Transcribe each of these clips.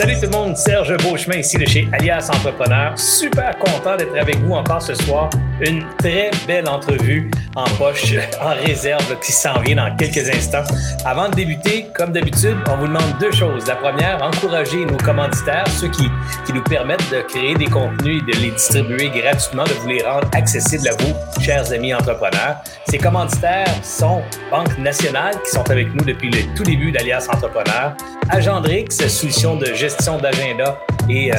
Salut tout le monde, Serge Beauchemin ici de chez Alias Entrepreneur. Super content d'être avec vous encore ce soir. Une très belle entrevue en poche, en réserve qui s'en vient dans quelques instants. Avant de débuter, comme d'habitude, on vous demande deux choses. La première, encourager nos commanditaires, ceux qui, qui nous permettent de créer des contenus et de les distribuer gratuitement, de vous les rendre accessibles à vous, chers amis entrepreneurs. Ces commanditaires sont Banque Nationale, qui sont avec nous depuis le tout début d'Alias Entrepreneur, Agendrix, solution de gestion d'agenda et euh,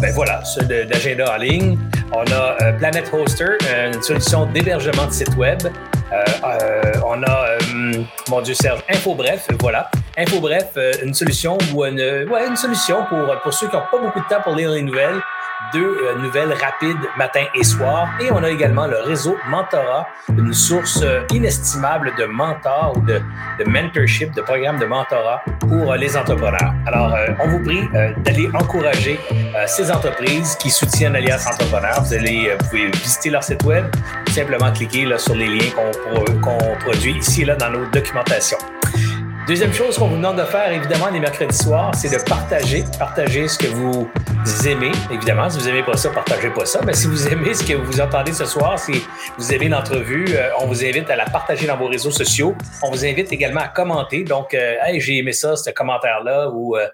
ben voilà, d'agenda en ligne. On a euh, Planet Hoster, une solution d'hébergement de site web. Euh, on a, mon Dieu Serge, InfoBref, voilà. InfoBref, une solution ou une, ouais, une solution pour, pour ceux qui n'ont pas beaucoup de temps pour lire les nouvelles deux euh, nouvelles rapides matin et soir. Et on a également le réseau Mentorat, une source euh, inestimable de mentors ou de, mentorship, de programmes de mentorat pour euh, les entrepreneurs. Alors, on vous prie d'aller encourager ces entreprises qui soutiennent Alliance Entrepreneur. Vous allez, pouvez visiter leur site web, simplement cliquer sur les liens qu'on produit ici et là dans nos documentations. Deuxième chose qu'on vous demande de faire, évidemment, les mercredis soirs, c'est de partager. Partager ce que vous aimez. Évidemment, si vous n'aimez pas ça, partagez pas ça. Mais si vous aimez ce que vous entendez ce soir, si vous aimez l'entrevue, euh, on vous invite à la partager dans vos réseaux sociaux. On vous invite également à commenter. Donc, euh, hey, j'ai aimé ça, ce commentaire-là, ou euh,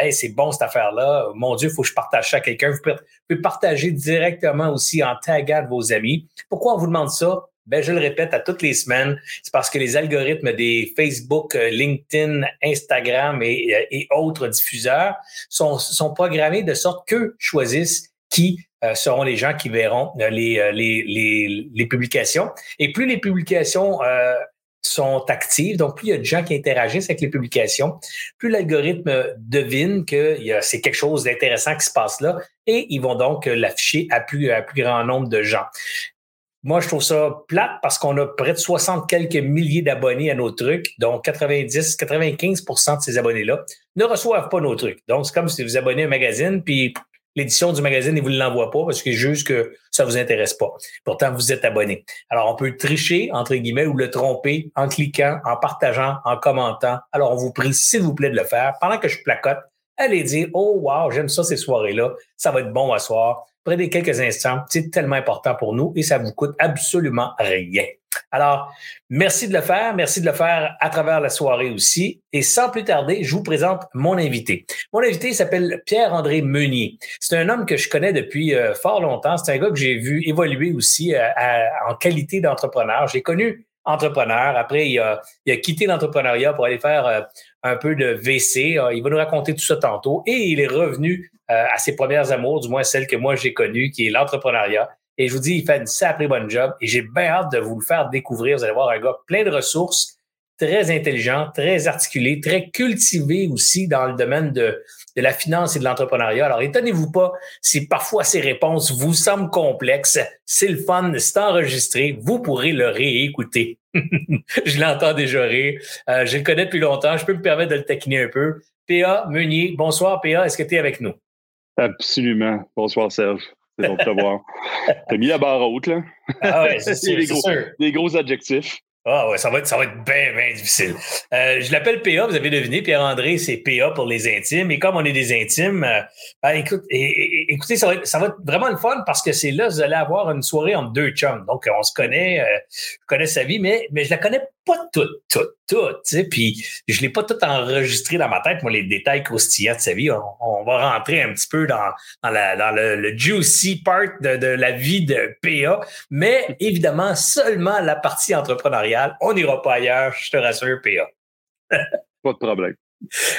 hey, c'est bon cette affaire-là. Mon Dieu, il faut que je partage ça à quelqu'un. Vous pouvez partager directement aussi en taguant vos amis. Pourquoi on vous demande ça? Ben, je le répète à toutes les semaines, c'est parce que les algorithmes des Facebook, euh, LinkedIn, Instagram et, euh, et autres diffuseurs sont, sont programmés de sorte qu'eux choisissent qui euh, seront les gens qui verront les, les, les, les, publications. Et plus les publications sont actives, donc plus il y a de gens qui interagissent avec les publications, plus l'algorithme devine que c'est quelque chose d'intéressant qui se passe là et ils vont donc l'afficher à plus, à plus grand nombre de gens. Moi, je trouve ça plate parce qu'on a près de 60 quelques milliers d'abonnés à nos trucs, donc 90, 95% de ces abonnés-là ne reçoivent pas nos trucs. Donc, c'est comme si vous abonnez un magazine, puis l'édition du magazine, ils vous l'envoient pas parce qu'ils jugent que ça vous intéresse pas. Pourtant, vous êtes abonné. Alors, on peut tricher, entre guillemets, ou le tromper en cliquant, en partageant, en commentant. Alors, on vous prie, s'il vous plaît, de le faire. Pendant que je placote, allez dire, oh, wow, j'aime ça ces soirées-là. Ça va être bon à soir prenez quelques instants. C'est tellement important pour nous et ça vous coûte absolument rien. Alors, merci de le faire. Merci de le faire à travers la soirée aussi. Et sans plus tarder, je vous présente mon invité. Mon invité s'appelle Pierre-André Meunier. C'est un homme que je connais depuis euh, fort longtemps. C'est un gars que j'ai vu évoluer aussi euh, en qualité d'entrepreneur. J'ai connu entrepreneur. Après, il a, quitté l'entrepreneuriat pour aller faire euh, un peu de VC. Il va nous raconter tout ça tantôt. Et il est revenu euh, à ses premières amours, du moins celle que moi j'ai connue, qui est l'entrepreneuriat. Et je vous dis, il fait une sacrée bonne job et j'ai bien hâte de vous le faire découvrir. Vous allez voir un gars plein de ressources, très intelligent, très articulé, très cultivé aussi dans le domaine de, de la finance et de l'entrepreneuriat. Alors, étonnez-vous pas si parfois ces réponses vous semblent complexes. C'est le fun, c'est enregistré. Vous pourrez le réécouter. je l'entends déjà rire. Euh, je le connais depuis longtemps. Je peux me permettre de le taquiner un peu. PA Meunier, bonsoir PA, est-ce que tu es avec nous? Absolument. Bonsoir, Serge. C'est bon de te voir. T'as mis la barre haute, là. Ah ouais, c'est des gros adjectifs. Ah ouais, ça va être, ça va être bien, bien difficile. Euh, je l'appelle PA, vous avez deviné, Pierre-André, c'est PA pour les intimes. Et comme on est des intimes, euh, ben, écoute, écoutez, ça va, être, vraiment le fun parce que c'est là, vous allez avoir une soirée entre deux chums. Donc, on se connaît, euh, je connais sa vie, mais, mais je la connais pas toute, toute, toute. Tu sais, puis je l'ai pas tout enregistré dans ma tête, moi, les détails croustillants de sa vie. On, va rentrer un petit peu dans, dans, la, le, juicy part de, de la vie de PA, mais évidemment, seulement la partie entrepreneuriale. On n'ira pas ailleurs, je te rassure, PA. pas de problème.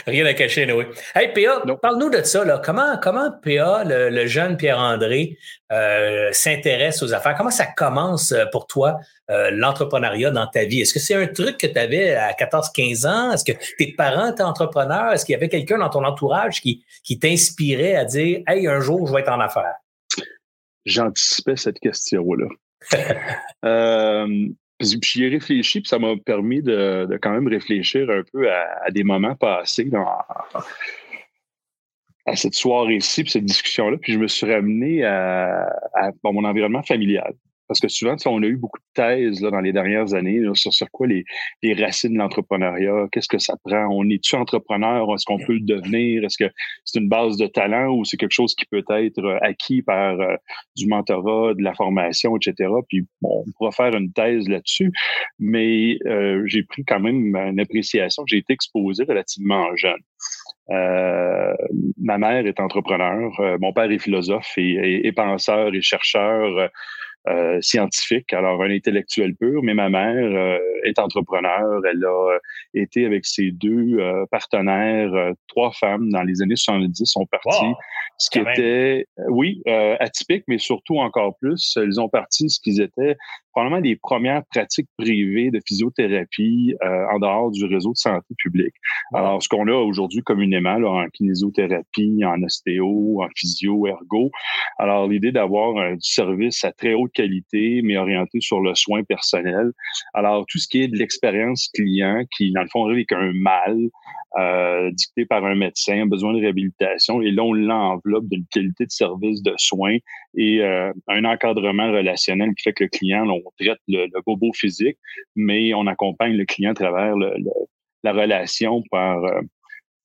Rien à cacher, oui. Hey, PA, parle-nous de ça. Là. Comment, comment PA, le, jeune Pierre-André, euh, s'intéresse aux affaires? Comment ça commence euh, pour toi, euh, l'entrepreneuriat dans ta vie? Est-ce que c'est un truc que tu avais à 14-15 ans? Est-ce que tes parents étaient entrepreneurs? Est-ce qu'il y avait quelqu'un dans ton entourage qui, qui t'inspirait à dire Hey, un jour, je vais être en affaires? J'anticipais cette question-là. j'y ai réfléchi, puis ça m'a permis de, quand même réfléchir un peu à, des moments passés. à cette soirée-ci, puis cette discussion-là, puis je me suis ramené à, à mon environnement familial. Parce que souvent, on a eu beaucoup de thèses là, dans les dernières années sur, sur quoi les, les racines de l'entrepreneuriat, qu'est-ce que ça prend, on est-tu entrepreneur, est-ce qu'on peut le devenir, est-ce que c'est une base de talent ou c'est quelque chose qui peut être euh, acquis par euh, du mentorat, de la formation, etc. Puis bon, on pourra faire une thèse là-dessus, mais euh, j'ai pris quand même une appréciation, j'ai été exposé relativement jeune. Euh, ma mère est entrepreneur, mon père est philosophe et, et penseur et chercheur. Euh, scientifique, alors un intellectuel pur, mais ma mère euh, est entrepreneur. Elle a euh, été avec ses deux partenaires, trois femmes dans les années 70 sont parties. ce qui était, oui, atypique, mais surtout encore plus, ils ont parti ce qu'ils étaient probablement les premières pratiques privées de physiothérapie euh, en dehors du réseau de santé publique. Alors, ce qu'on a aujourd'hui communément là, en kinésiothérapie, en ostéo, en physio, ergo. Alors, l'idée d'avoir du service à très haute qualité, mais orienté sur le soin personnel. Alors, tout ce qui est de l'expérience client, qui, dans le fond, arrive avec un mal, euh, dicté par un médecin, besoin de réhabilitation, et là, on l'enveloppe d'une qualité de service de soins et euh, un encadrement relationnel qui fait que le client, on traite le, bobo physique, mais on accompagne le client à travers la relation par, euh,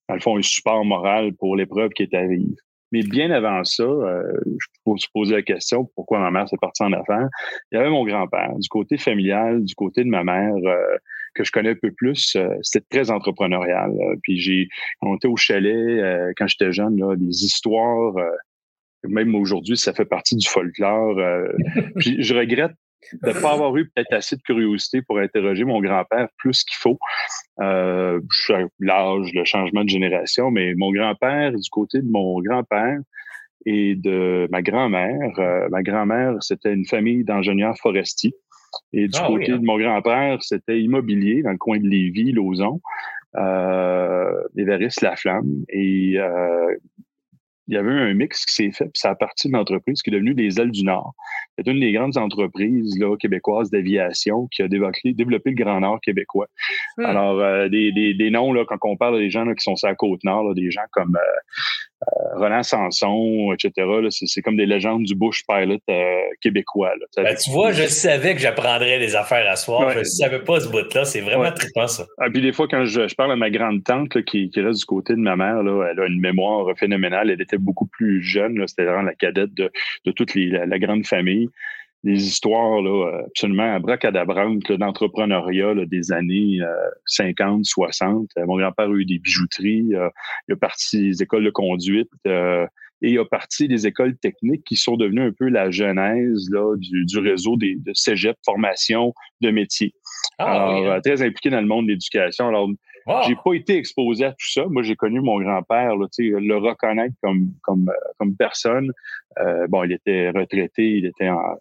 dans le fond, un support moral pour l'épreuve qui est à vivre. Mais bien avant ça, euh, je peux se poser la question pourquoi ma mère s'est partie en affaires. Il y avait mon grand-père. Du côté familial, du côté de ma mère, euh, que je connais un peu plus, euh, c'était très entrepreneurial. Puis j'ai, on était au chalet quand j'étais jeune, là, des histoires. même aujourd'hui, ça fait partie du folklore. puis je regrette de ne pas avoir eu peut-être assez de curiosité pour interroger mon grand-père plus qu'il faut. Euh, l'âge, le changement de génération, mais mon grand-père, du côté de mon grand-père et de ma grand-mère, euh, ma grand-mère, c'était une famille d'ingénieurs forestiers. Et du ah côté hein. de mon grand-père, c'était immobilier dans le coin de Lévis, Lauson, euh, Évariste Laflamme. Et euh, il y avait un mix qui s'est fait, puis ça a parti d'une entreprise qui est devenue les Ailes du Nord. C'est une des grandes entreprises là, québécoises d'aviation qui a développé, développé, le Grand Nord québécois. Hmm. Alors, euh, des, des, des, noms, là, quand on parle des gens qui sont sur la Côte-Nord, des gens comme euh, Roland Sanson, etc., c'est comme des légendes du bush pilot québécois. Là. Ben, tu vois, je savais que j'apprendrais des affaires à soir. Je ne savais pas ce bout-là. C'est vraiment très trippant, ça. Ah, puis des fois, quand je, je parle à ma grande tante qui, qui, reste du côté de ma mère, là, elle a une mémoire phénoménale. Elle était beaucoup plus jeune. C'était vraiment la cadette de, de toute les, la, grande famille des histoires là, absolument abracadabrantes d'entrepreneuriat des années 50, 60. Euh, mon grand-père a eu des bijouteries, euh, il a parti des écoles de conduite euh, et il a parti des écoles techniques qui sont devenues un peu la genèse là, du, du réseau des, de cégep, formation de métier. Ah, Alors, hein? très impliqué dans le monde de l'éducation. Alors, j'ai pas été exposé à tout ça. Moi, j'ai connu mon grand-père, le reconnaître comme comme comme personne. bon, il était retraité, il était en,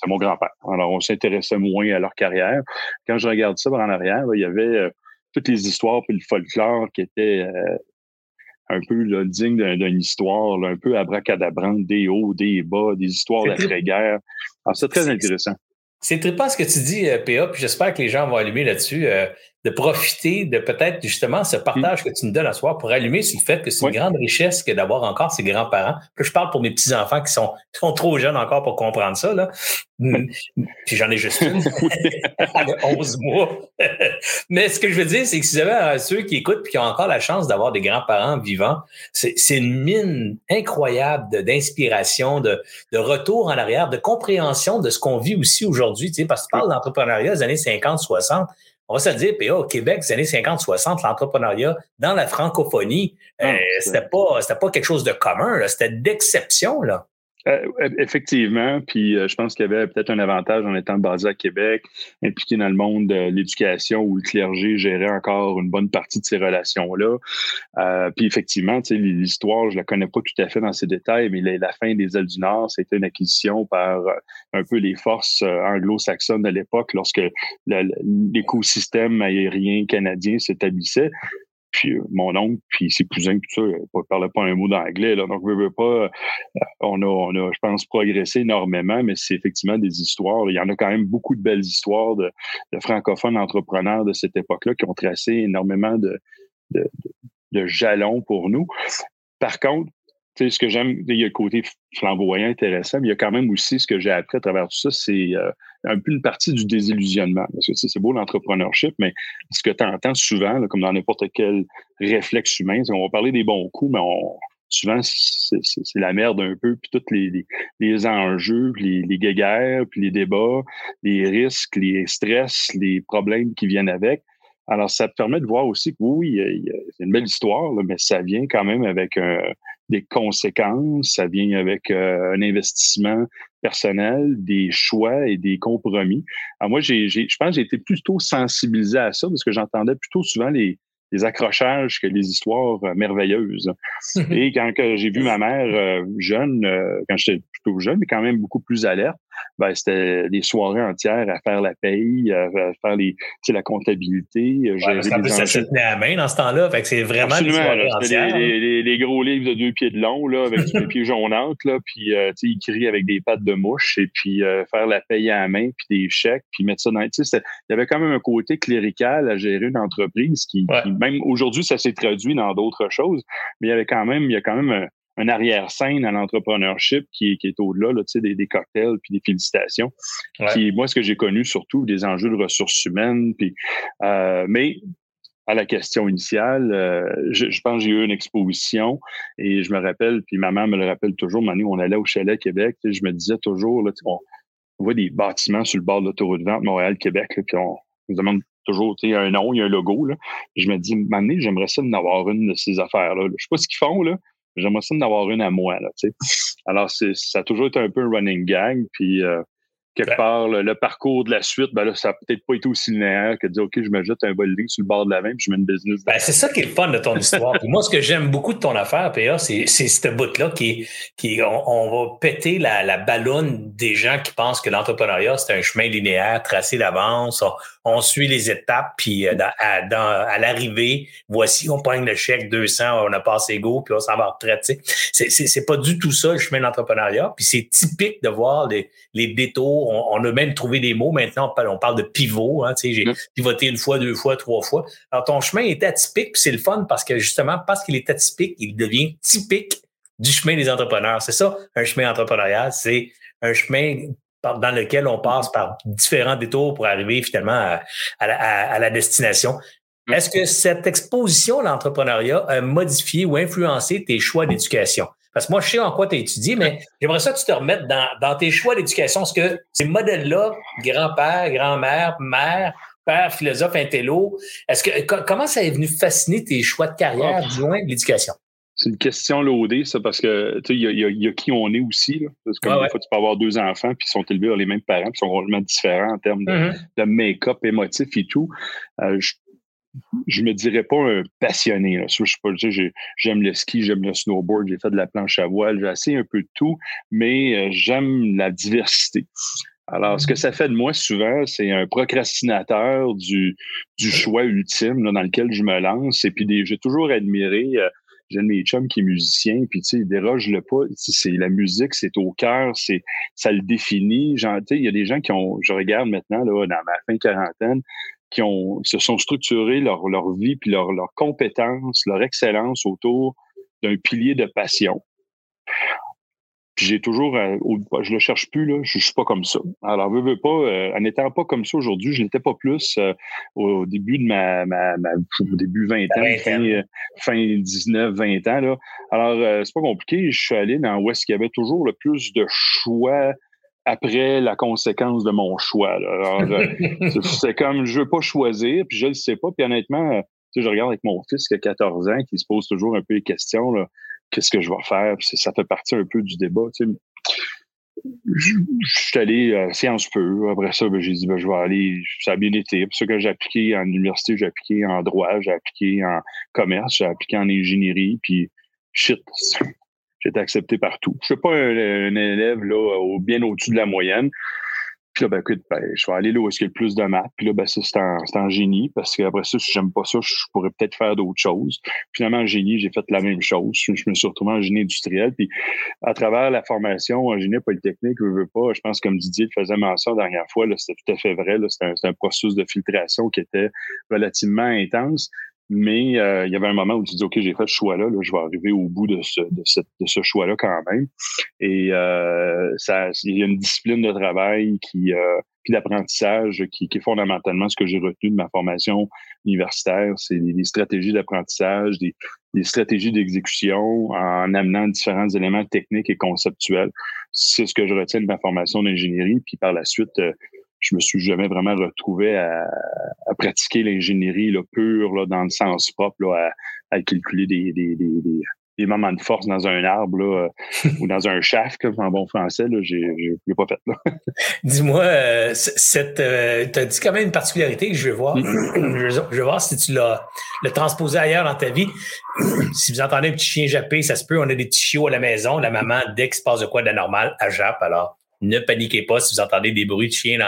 c'est mon grand-père. Alors, on s'intéressait moins à leur carrière. Quand je regarde ça en arrière, il y avait euh, toutes les histoires puis le folklore qui était euh, un peu là, digne d'une histoire, un peu abracadabrante, des hauts, des bas, des histoires d'après-guerre. Alors, c'est très intéressant. C'est trippant ce que tu dis, euh, PA, puis j'espère que les gens vont allumer là-dessus de profiter de peut-être justement ce partage que tu nous donnes à soir pour allumer sur le fait que c'est une grande richesse que d'avoir encore ses grands-parents. Je parle pour mes petits-enfants qui sont, sont trop jeunes encore pour comprendre ça. Là. Hmm. Puis j'en ai juste une, 11 mois. Mais ce que je veux dire, c'est que si vous avez ceux qui écoutent et qui ont encore la chance d'avoir des grands-parents vivants, c'est une mine incroyable d'inspiration, de, de, retour en arrière, de compréhension de ce qu'on vit aussi aujourd'hui. Tu sais, parce que tu parles d'entrepreneuriat des années 50, 60 on va se le dire, PA, au Québec, les années 50-60, l'entrepreneuriat dans la francophonie, euh, c'était pas, pas quelque chose de commun, c'était d'exception. Là. Euh, effectivement, puis euh, je pense qu'il y avait peut-être un avantage en étant basé à Québec, impliqué dans le monde de l'éducation où le clergé gérait encore une bonne partie de ces relations-là. Euh, puis effectivement, l'histoire, je la connais pas tout à fait dans ses détails, mais la, fin des ailes du Nord, c'était une acquisition par un peu les forces anglo-saxonnes de l'époque lorsque l'écosystème aérien canadien s'établissait. Puis euh, mon oncle, puis ses cousins, tout ça, ne parlaient pas un mot d'anglais. Là, donc, veut, pas, euh, on, a, on a, je pense, progressé énormément, mais c'est effectivement des histoires. Il y en a quand même beaucoup de belles histoires de, francophones entrepreneurs de cette époque-là qui ont tracé énormément de, de, jalons pour nous. Par contre, ce que j'aime, il y a le côté flamboyant intéressant, mais il y a quand même aussi ce que j'ai appris à travers tout ça, c'est euh, un peu une partie du désillusionnement. Parce que c'est beau l'entrepreneurship, mais ce que tu entends souvent, comme dans n'importe quel réflexe humain, on va parler des bons coups, mais souvent c'est la merde un peu, puis tous les, les, enjeux, les, les guéguerres, puis les débats, les risques, les stress, les problèmes qui viennent avec. Alors, ça te permet de voir aussi que oui, c'est une belle histoire, mais ça vient quand même avec des conséquences, ça vient avec euh, un investissement personnel, des choix et des compromis. Alors moi, j'ai, je pense que j'ai été plutôt sensibilisé à ça parce que j'entendais plutôt souvent les, les accrochages que les histoires euh, merveilleuses. et quand j'ai vu ma mère euh, jeune, quand j'étais plutôt jeune, mais quand même beaucoup plus alerte, ben, c'était des soirées entières à faire la paye, à faire les, la comptabilité. Ouais, parce qu'en plus, ça se tenait à main dans ce temps-là. Fait que c'est vraiment des soirées entières. Les, les, gros livres de deux pieds de long, là, avec des pieds jaunantes, là, puis euh, écrire avec des pattes de mouche, et puis euh, faire la paye à la main, puis des chèques, puis mettre ça dans... Il y avait quand même un côté clérical à gérer une entreprise qui, qui même aujourd'hui, ça s'est traduit dans d'autres choses, mais il y avait quand même, il y a quand même un arrière-scène à l'entrepreneurship qui, qui, est au-delà là, des, des cocktails puis des félicitations. Moi, ce que j'ai connu surtout, des enjeux de ressources humaines. Puis, euh, mais à la question initiale, euh, je, je, pense que j'ai eu une exposition et je me rappelle, puis maman me le rappelle toujours, Manu, on allait au chalet Québec, je me disais toujours, là, on, on, voit des bâtiments sur le bord de l'autoroute vente Montréal-Québec, puis on, on se demande toujours, tu sais, un nom, il y a un logo, là. Je me dis, Manu, j'aimerais ça d'en avoir une de ces affaires-là. Je sais pas ce qu'ils font, là, J'aimerais ça d'avoir une à moi. Là, Alors, ça a toujours été un peu un running gang. Puis, euh, quelque part, le, parcours de la suite, ben là, ça n'a peut-être pas été aussi linéaire que de dire, OK, je me jette un bol sur le bord de la main, puis je mets une business. Ben, c'est ça qui est le fun de ton histoire. puis moi, ce que j'aime beaucoup de ton affaire, PA, c'est, c'est ce bout-là qui, qui on, va péter la, la ballonne des gens qui pensent que l'entrepreneuriat, c'est un chemin linéaire tracé d'avance. On, suit les étapes, puis euh, à, dans, à l'arrivée, voici, on prend le chèque 200, on a passé go, puis on s'en va en retraite. C'est, c'est, c'est pas du tout ça, le chemin de l'entrepreneuriat. Puis c'est typique de voir les, les détours on, a même trouvé des mots. Maintenant, on parle, de pivot. Hein, j'ai mm. pivoté une fois, deux fois, trois fois. Alors, ton chemin est atypique, puis c'est le fun parce que justement, parce qu'il est atypique, il devient typique du chemin des entrepreneurs. C'est ça, un chemin entrepreneurial. C'est un chemin dans lequel on passe par différents détours pour arriver finalement à, la, destination. Mm. Est-ce que cette exposition à l'entrepreneuriat a modifié ou influencé tes choix d'éducation? Parce que moi, je sais en quoi tu as étudié, mais j'aimerais ça que tu te remettes dans, dans tes choix d'éducation. Est-ce que ces modèles-là, grand-père, grand-mère, mère, père, philosophe, intello, est-ce que comment ça est venu fasciner tes choix de carrière, du moins de l'éducation? C'est une question loadée, ça, parce que tu il y, y, a qui on est aussi. Là. Parce que des fois, tu peux avoir deux enfants, puis ils sont élevés par les mêmes parents, puis ils sont complètement différents en termes de, mm-hmm. de make-up émotif et tout. Euh, je je me dirais pas un passionné. Là. Je, je, j'aime le ski, j'aime le snowboard, j'ai fait de la planche à voile, j'ai assez un peu de tout, mais euh, j'aime la diversité. Alors, ce que ça fait de moi souvent, c'est un procrastinateur du, du choix ultime dans lequel je me lance. Et puis, j'ai toujours admiré, euh, j'ai mes chums qui est musicien, puis tu sais, déroge le pas. C'est la musique, c'est au cœur, c'est ça le définit. Il y a des gens qui ont, je regarde maintenant là dans ma fin quarantaine, qui ont, se sont structurés leur, leur vie, puis leur, leur compétence, leur excellence autour d'un pilier de passion. Puis j'ai toujours, euh, je le cherche plus là, je, suis pas comme ça. Alors veux, veux pas, euh, en n'étant pas comme ça aujourd'hui, je n'étais pas plus euh, au début de ma, ma, ma, au début 20 ans, fin, fin 19, 20 ans là. Alors c'est pas compliqué, je suis allé dans où est-ce qu'il y avait toujours le plus de choix après la conséquence de mon choix. Alors, euh, c'est comme je veux pas choisir, puis je le sais pas. Puis honnêtement, euh, tu sais, je regarde avec mon fils qui a 14 ans, qui se pose toujours un peu les questions. Qu'est-ce que je vais faire? Ça fait partie un peu du débat. Tu sais. Je, suis allé à Sciences Peu. Après ça, ben, j'ai dit ben, je vais aller. Ça a bien été. Que j'ai appliqué en université, j'ai appliqué en droit, j'ai appliqué en commerce, j'ai appliqué en ingénierie. Puis shit, j'ai été accepté partout. Je suis pas un, élève là, bien au-dessus de la moyenne. Là, ben, écoute, ben, je vais aller là où il y a le plus de maths. Puis là, ben, c'est en, en, génie, parce qu'après ça, si j'aime pas ça, je pourrais peut-être faire d'autres choses. Finalement, en génie, j'ai fait la même chose. Je, me suis retrouvé en génie industriel. Puis à travers la formation en génie polytechnique, je veux pas, je pense comme Didier le faisait mention la dernière fois, c'était tout à fait vrai. C'était un, un, processus de filtration qui était relativement intense. Mais euh, il y avait un moment où tu dis, OK, j'ai fait ce choix-là, là, je vais arriver au bout de ce, de de ce choix-là quand même. Et euh, ça, il y a une discipline de travail qui, euh, puis d'apprentissage qui, qui, est fondamentalement ce que j'ai retenu de ma formation universitaire. C'est des, stratégies d'apprentissage, des, des, stratégies d'exécution en amenant différents éléments techniques et conceptuels. C'est ce que je retiens de ma formation d'ingénierie. Puis par la suite, euh, je me suis jamais vraiment retrouvé à, à pratiquer l'ingénierie pure là, dans le sens propre, là, à, à calculer des, des, des, des moments de force dans un arbre là, euh, ou dans un shaft, en bon français, là, j'ai, j'ai, pas fait. Dis-moi, euh, cette, euh, tu as dit quand même une particularité que je veux voir. Mm. je, veux, voir si tu l'as le transposé ailleurs dans ta vie. si vous entendez un petit chien japper, ça se peut, on a des petits chiots à la maison. La maman, dès qu'il se passe de quoi d'anormal, elle jappe. Alors, ne paniquez pas si vous entendez des bruits de chiens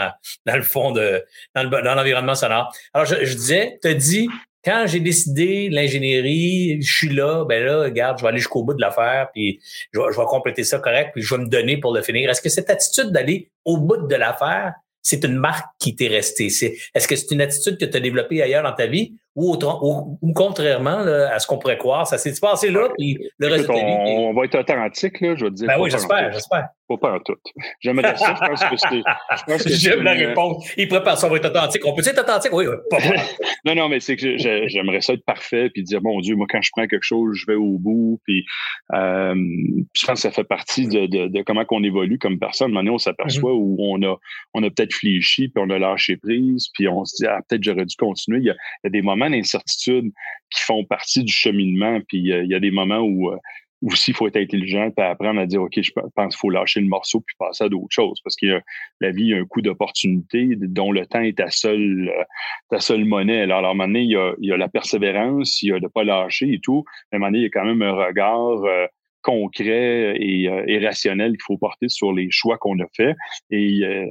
dans, le fond de dans, le, dans l'environnement sonore. Alors, je, disais, tu dit quand j'ai décidé l'ingénierie, je suis là, ben là, regarde, je vais aller jusqu'au bout de l'affaire, puis je vais, je vais compléter ça correct, puis je vais me donner pour le finir. Est-ce que cette attitude d'aller au bout de l'affaire, c'est une marque qui t'est restée? est-ce que c'est une attitude que tu as développée ailleurs dans ta vie? Ou, ou, contrairement à ce qu'on pourrait croire, ça s'est passé là, puis le reste de on, on va être authentique, là, je te dire. Ben oui, j'espère, j'espère. Pas, pas en tout. J'aimerais ça, je pense que c'est. J'aime la réponse. Il prépare ça, on va être authentique. On peut être authentique? Oui, pas Non, non, mais c'est que j'aimerais ça être parfait, puis dire, mon Dieu, moi, quand je prends quelque chose, je vais au bout, puis euh, je pense que ça fait partie de, de, de comment qu'on évolue comme personne. Maintenant, on s'aperçoit mm-hmm. où on a, on a peut-être fléchi, puis on a lâché prise, puis on se dit, ah, peut-être j'aurais dû continuer. Il y, a, il y a des moments d'incertitude qui font partie du cheminement. Puis euh, il y a des moments où euh, aussi il faut être intelligent et apprendre à dire OK, je pense qu'il faut lâcher le morceau puis passer à d'autres choses. Parce que la vie a un coup d'opportunité dont le temps est ta seule, euh, ta seule monnaie. Alors, à un moment donné, il y a, il y a la persévérance, il y a de ne pas lâcher et tout. À un moment donné, il y a quand même un regard concret et, euh, rationnel qu'il faut porter sur les choix qu'on a faits. Et euh,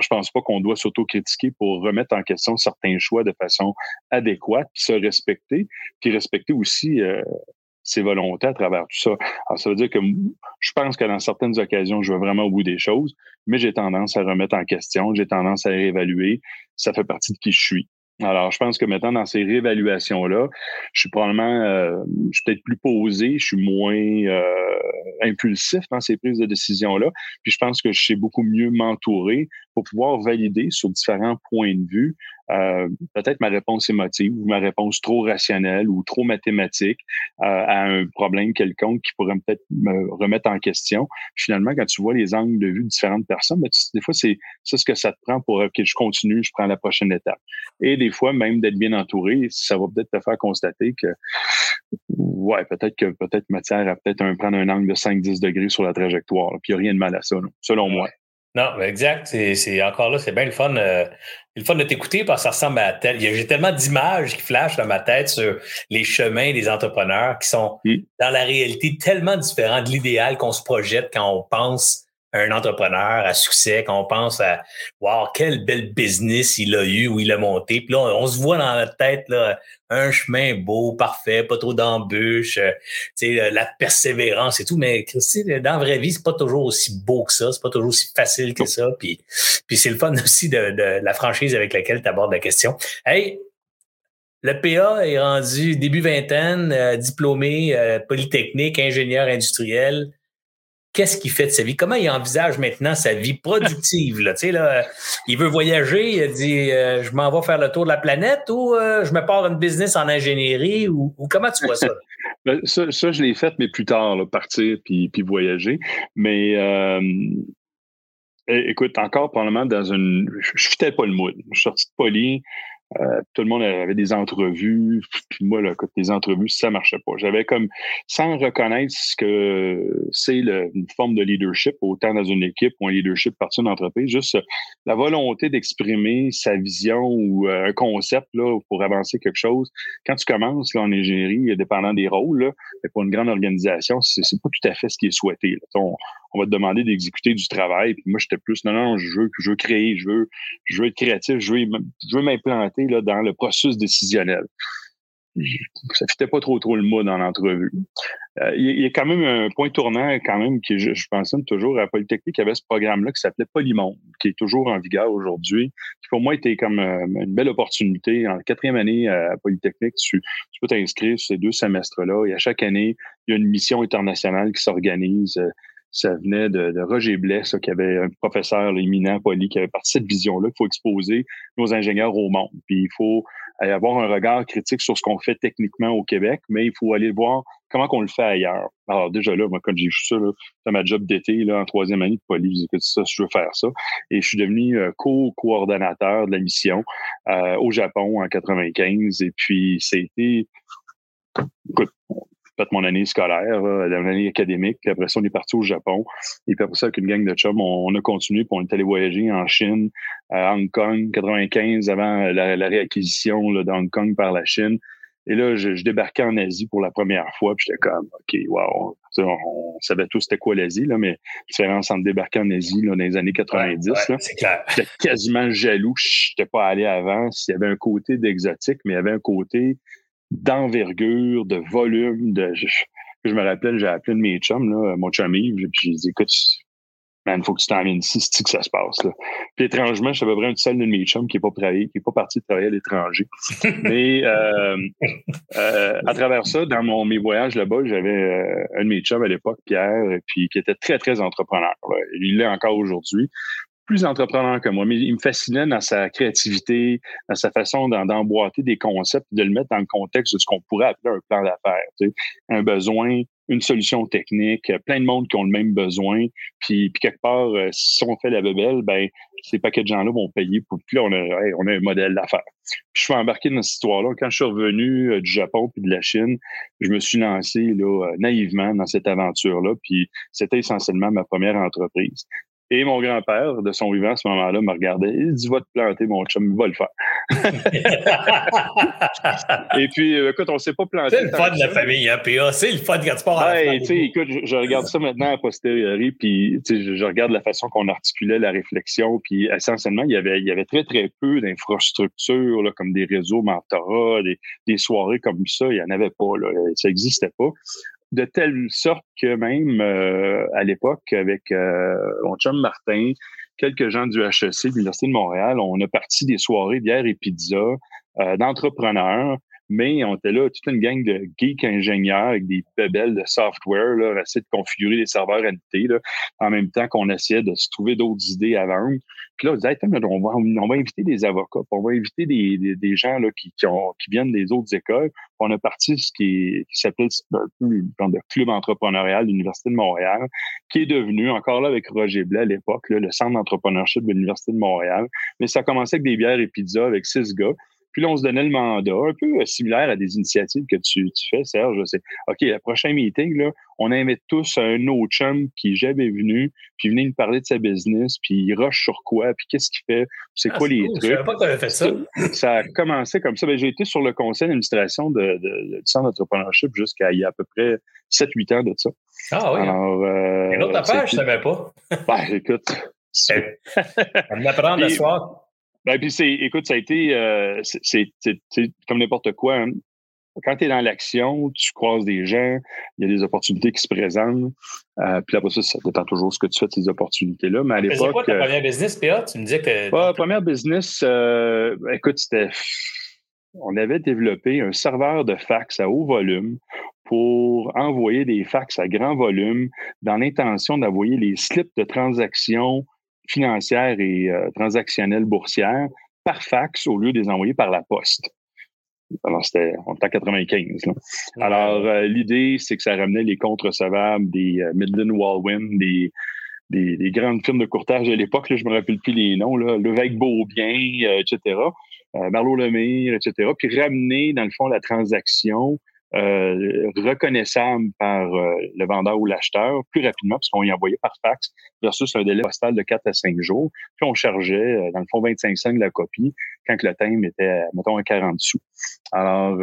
je pense pas qu'on doit s'autocritiquer pour remettre en question certains choix de façon adéquate, puis se respecter, puis respecter aussi euh, ses volontés à travers tout ça. Alors, ça veut dire que je pense que dans certaines occasions, je vais vraiment au bout des choses, mais j'ai tendance à remettre en question, j'ai tendance à réévaluer. Ça fait partie de qui je suis. Alors, je pense que maintenant, dans ces réévaluations-là, je suis probablement, euh, je suis peut-être plus posé, je suis moins euh, impulsif dans ces prises de décision-là. Puis je pense que je sais beaucoup mieux m'entourer pour pouvoir valider sur différents points de vue euh, peut-être ma réponse émotive ou ma réponse trop rationnelle ou trop mathématique euh, à un problème quelconque qui pourrait peut-être me remettre en question. Finalement, quand tu vois les angles de vue de différentes personnes, ben, des fois, c'est ce que ça te prend pour que je continue, je prends la prochaine étape. Et des fois, même d'être bien entouré, ça va peut-être te faire constater que ouais, peut-être que peut-être matière à peut-être un, prendre un angle de 5-10 degrés sur la trajectoire. Puis il n'y a rien de mal à ça, selon moi. Non, exact. C'est encore là, c'est bien le fun. Euh, le fun de t'écouter parce que ça ressemble à tel. J'ai tellement d'images qui flashent dans ma tête sur les chemins des entrepreneurs qui sont dans la réalité tellement différents de l'idéal qu'on se projette quand on pense un entrepreneur à succès, quand on pense à Wow, quel bel business il a eu ou il a monté. Puis là, on, se voit dans la tête là, un chemin beau, parfait, pas trop d'embûches, euh, la persévérance et tout. Mais Christy, dans la vraie vie, c'est pas toujours aussi beau que ça, c'est pas toujours aussi facile que ça. Puis, puis c'est le fun aussi de, de la franchise avec laquelle tu abordes la question. Hey, le PA est rendu début vingtaine, euh, diplômé euh, polytechnique, ingénieur industriel qu'est-ce qu'il fait de sa vie? Comment il envisage maintenant sa vie productive? Là? Il veut voyager, il dit euh, je m'en vais faire le tour de la planète ou euh, je me pars une business en ingénierie ou, comment tu vois ça? Ben, ça, ça, je l'ai fait, mais plus tard, partir puis, puis voyager. Mais euh, écoute, encore probablement dans une. Je ne fitais pas le mood. Je suis sorti de Poly. Euh, tout le monde avait des entrevues, puis moi, là, des entrevues, ça marchait pas. J'avais comme, sans reconnaître ce que c'est une forme de leadership, autant dans une équipe ou un leadership partie d'une entreprise, juste la volonté d'exprimer sa vision ou euh, un concept là, pour avancer quelque chose. Quand tu commences là, en ingénierie, dépendant des rôles, là, pour une grande organisation, c'est pas tout à fait ce qui est souhaité. Là va te demander d'exécuter du travail. Puis moi, j'étais plus, non, non, je veux, je veux créer, je veux, je veux être créatif, je veux, je veux m'implanter là, dans le processus décisionnel. Ça fitait pas trop trop le mot dans l'entrevue. euh, il y a quand même un point tournant, quand même, qui je, je mentionne toujours à Polytechnique, il y avait ce programme-là qui s'appelait Polymonde, qui est toujours en vigueur aujourd'hui, qui pour moi était comme euh, une belle opportunité. En quatrième année à Polytechnique, tu, tu peux t'inscrire ces deux semestres-là et à chaque année, il y a une mission internationale qui s'organise. Euh, ça venait de, Roger Blais, qui avait un professeur éminent, Poly, qui avait parti de cette vision-là qu'il faut exposer nos ingénieurs au monde. Puis il faut avoir un regard critique sur ce qu'on fait techniquement au Québec, mais il faut aller voir comment qu'on le fait ailleurs. Alors déjà là, moi, quand j'ai vu ça, c'est ma job d'été là, en troisième année de j'ai dit ça, je veux faire ça. Et je suis devenu euh, co-coordonnateur de la mission euh, au Japon en 95. Et puis, c'était écoute, fait mon année scolaire, l'année académique. Puis après ça, on est parti au Japon. Et puis après ça, avec une gang de chums, on, a continué. Puis on est allé voyager en Chine, à Hong Kong, 95, avant la, réacquisition là, de Hong Kong par la Chine. Et là, je, débarquais en Asie pour la première fois. Puis j'étais comme, OK, wow. On, savait tous c'était quoi l'Asie, là, mais la différence entre débarquer en Asie là, dans les années 90. c'est clair. J'étais quasiment jaloux. Je n'étais pas allé avant. Il y avait un côté d'exotique, mais il y avait un côté d'envergure, de volume, de. Je, je me rappelle, j'ai appelé de mes chums, là, mon chum Yves, puis j'ai dit écoute, man, faut que tu t'en viennes ici, c'est que ça se passe. Là? Puis étrangement, je suis à peu près un seul de mes chums qui n'est pas travaillé, qui n'est pas parti travailler à l'étranger. Mais euh, euh, à travers ça, dans mon, mes voyages là-bas, j'avais euh, un de mes chums à l'époque, Pierre, puis qui était très, très entrepreneur. Il l'est encore aujourd'hui plus entrepreneur que moi, mais il me fascinait dans sa créativité, dans sa façon d'emboîter des concepts, de le mettre dans le contexte de ce qu'on pourrait appeler un plan d'affaires. Un besoin, une solution technique, plein de monde qui ont le même besoin. Puis, puis quelque part, euh, si on fait la bebelle, ben ces paquets de gens-là vont payer pour plus on a, on a un modèle d'affaires. je suis embarqué dans cette histoire-là. Quand je suis revenu euh, du Japon puis de la Chine, je me suis lancé là, euh, naïvement dans cette aventure-là. Puis c'était essentiellement ma première entreprise. Et mon grand-père, de son vivant à ce moment-là, me regardait. Il dit Va te planter, mon chum, va le faire. et puis, euh, écoute, on ne s'est pas planté. C'est le fun de la famille, hein, PA. C'est le fun quand tu pars ouais, Écoute, je, regarde ça maintenant a posteriori, puis je, je regarde la façon qu'on articulait la réflexion. Puis, essentiellement, il y avait, il y avait très, très peu d'infrastructures, comme des réseaux mentorat, des, des soirées comme ça. Il n'y en avait pas. Là. Ça n'existait pas de telle sorte que même euh, à l'époque, avec euh, chum Martin, quelques gens du HEC, de l'Université de Montréal, on a parti des soirées bière et pizza euh, d'entrepreneurs mais on était là, toute une gang de geeks ingénieurs avec des bebelles de software, là, on essayait de configurer des serveurs NT, là, en même temps qu'on essayait de se trouver d'autres idées à vendre. Puis là, on disait, on, va, on va inviter des avocats, on va inviter des, des, gens là, qui, qui, ont, qui viennent des autres écoles. On a parti ce qui, qui s'appelle le club entrepreneurial de l'Université de Montréal, qui est devenu, encore là avec Roger Blais à l'époque, le centre d'entrepreneurship de l'Université de Montréal. Mais ça a commencé avec des bières et pizzas avec six gars. Puis là, on se donnait le mandat, un peu euh, similaire à des initiatives que tu, tu fais, Serge. C'est OK, le prochain meeting, là, on invite tous un autre chum qui est jamais venu, puis venait nous parler de sa business, puis il rush sur quoi, puis qu'est-ce qu'il fait, c'est ah, quoi les trucs. Je savais pas que tu avais fait ça. ça. a commencé comme ça. Ben, j'ai été sur le conseil d'administration de, de, du centre d'entrepreneurship jusqu'à il y a à peu près 7-8 ans de ça. Ah oui. Alors, euh, Une autre affaire, je ne savais pas. ben, écoute. On m'apprend le soir. Ben, puis c'est, écoute, ça a été, euh, c'est, comme n'importe quoi. Hein. Quand tu es dans l'action, tu croises des gens, il y a des opportunités qui se présentent. Euh, puis après ça, ça dépend toujours ce que tu fais de ces opportunités-là. Mais à l'époque. C'est quoi ta euh, première business, PA? Tu me disais que. Pas, première business, euh, écoute, c'était. On avait développé un serveur de fax à haut volume pour envoyer des fax à grand volume dans l'intention d'envoyer les slips de transactions financières et euh, transactionnelles boursières par fax au lieu de les envoyer par la poste. Alors, c'était, en 95. Alors, euh, l'idée, c'est que ça ramenait les comptes recevables des euh, Midland Wallwin, des, des, grandes firmes de courtage de l'époque, je me rappelle plus les noms, là, Levesque Beaubien, etc., Marlot Lemire, etc., puis ramener, dans le fond, la transaction euh, reconnaissable par euh, le vendeur ou l'acheteur plus rapidement parce qu'on y envoyait par fax versus un délai postal de 4 à 5 jours. Puis on chargeait, euh, dans le fond, 25 cents la copie quand le thème était, mettons, à 40 sous. Alors,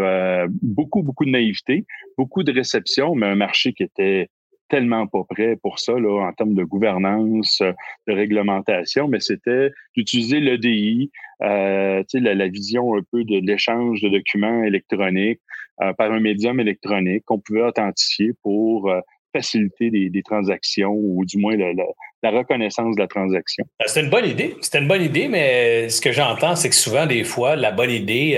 beaucoup, beaucoup de naïveté, beaucoup de réception, mais un marché qui était tellement pas prêt pour ça là, en termes de gouvernance, de réglementation, mais c'était d'utiliser l'EDI, euh, la, la vision un peu de l'échange de documents électroniques euh, par un médium électronique qu'on pouvait authentifier pour euh, faciliter des, transactions ou du moins la, reconnaissance de la transaction. Euh, c'est une bonne idée. C'est une bonne idée, mais ce que j'entends, c'est que souvent, des fois, la bonne idée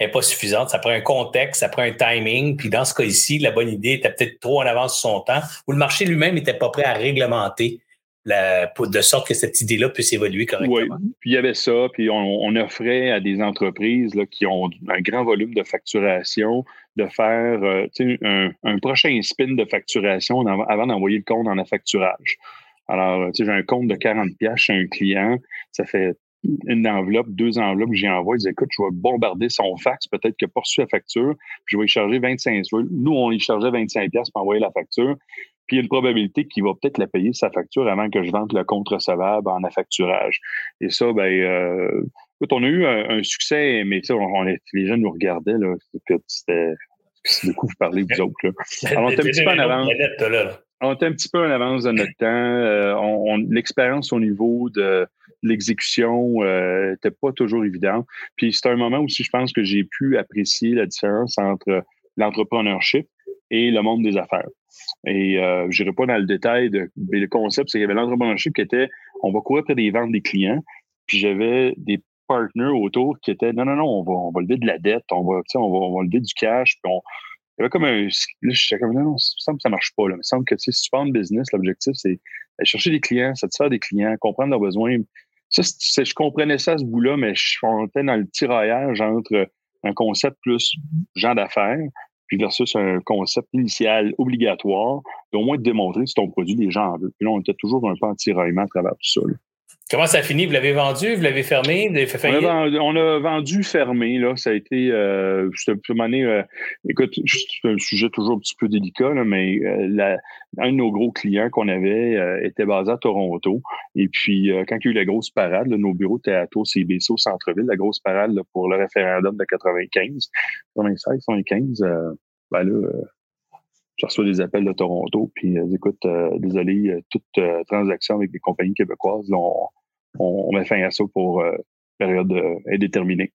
n'est pas suffisante. Ça prend un contexte, ça prend un timing. Puis dans ce cas ici, la bonne idée était peut-être trop en avance sur son temps, ou le marché lui-même n'était pas prêt à réglementer de sorte que cette idée-là puisse évoluer correctement. Oui, puis il y avait ça, puis on, offrait à des entreprises qui ont un grand volume de facturation de faire euh, un, prochain spin de facturation avant d'envoyer le compte en affacturage. Alors, j'ai un compte de 40 pièces chez un client, ça fait une enveloppe, deux enveloppes que j'ai envoyé. Il dit, écoute, je vais bombarder son fax, peut-être que pour reçu la facture, puis je vais y charger 25 Nous, on y chargeait 25 pièces pour envoyer la facture. Puis il y a une probabilité qu'il va peut-être la payer, sa facture, avant que je vende le compte recevable en affacturage. Et ça, ben, euh, écoute, on a eu un, succès, mais on, les gens nous regardaient, là. C'était, de coup vous parlez, vous autres, là. Alors, on était un petit peu en avance. On était un petit peu en avance de notre temps. Euh, on, l'expérience au niveau de l'exécution n'était euh, pas toujours évidente. Puis c'est un moment aussi, je pense que j'ai pu apprécier la différence entre l'entrepreneurship et le monde des affaires. Et euh, je n'irai pas dans le détail, de, mais le concept, c'est qu'il y avait l'entrepreneurship qui était on va courir après des ventes des clients, puis j'avais des partners autour qui étaient non, non, non, on va, on va lever de la dette, on va, on va, on va lever du cash, puis on, il y avait comme un. Là, je comme, non, ça ça marche pas. Là. Il me semble que si tu fais un business, l'objectif, c'est aller chercher des clients, satisfaire des clients, comprendre leurs besoins. Ça, je comprenais ça à ce bout-là, mais je suis dans le tiraillage entre un concept plus genre d'affaires, puis versus un concept initial obligatoire, d'au moins de démontrer si ton produit, les gens en. Puis là, on était toujours un peu en tiraillement à travers tout ça. Comment ça finit? Vous l'avez vendu? Vous l'avez fermé? Vous l'avez fait on, a vendu, on a vendu fermé. Là. Ça a été. Euh, euh, écoute, c'est un sujet toujours un petit peu délicat, là, mais euh, un de nos gros clients qu'on avait euh, était basé à Toronto. Et puis, quand il y a eu la grosse parade, nos bureaux étaient à Tours, CBC, au centre-ville, la grosse parade pour le référendum de 95, 96, 75, ben là, je reçois des appels de Toronto, puis euh, écoute, désolé, toute transaction avec des compagnies québécoises, on, on, met fin à ça pour euh, période euh, indéterminée.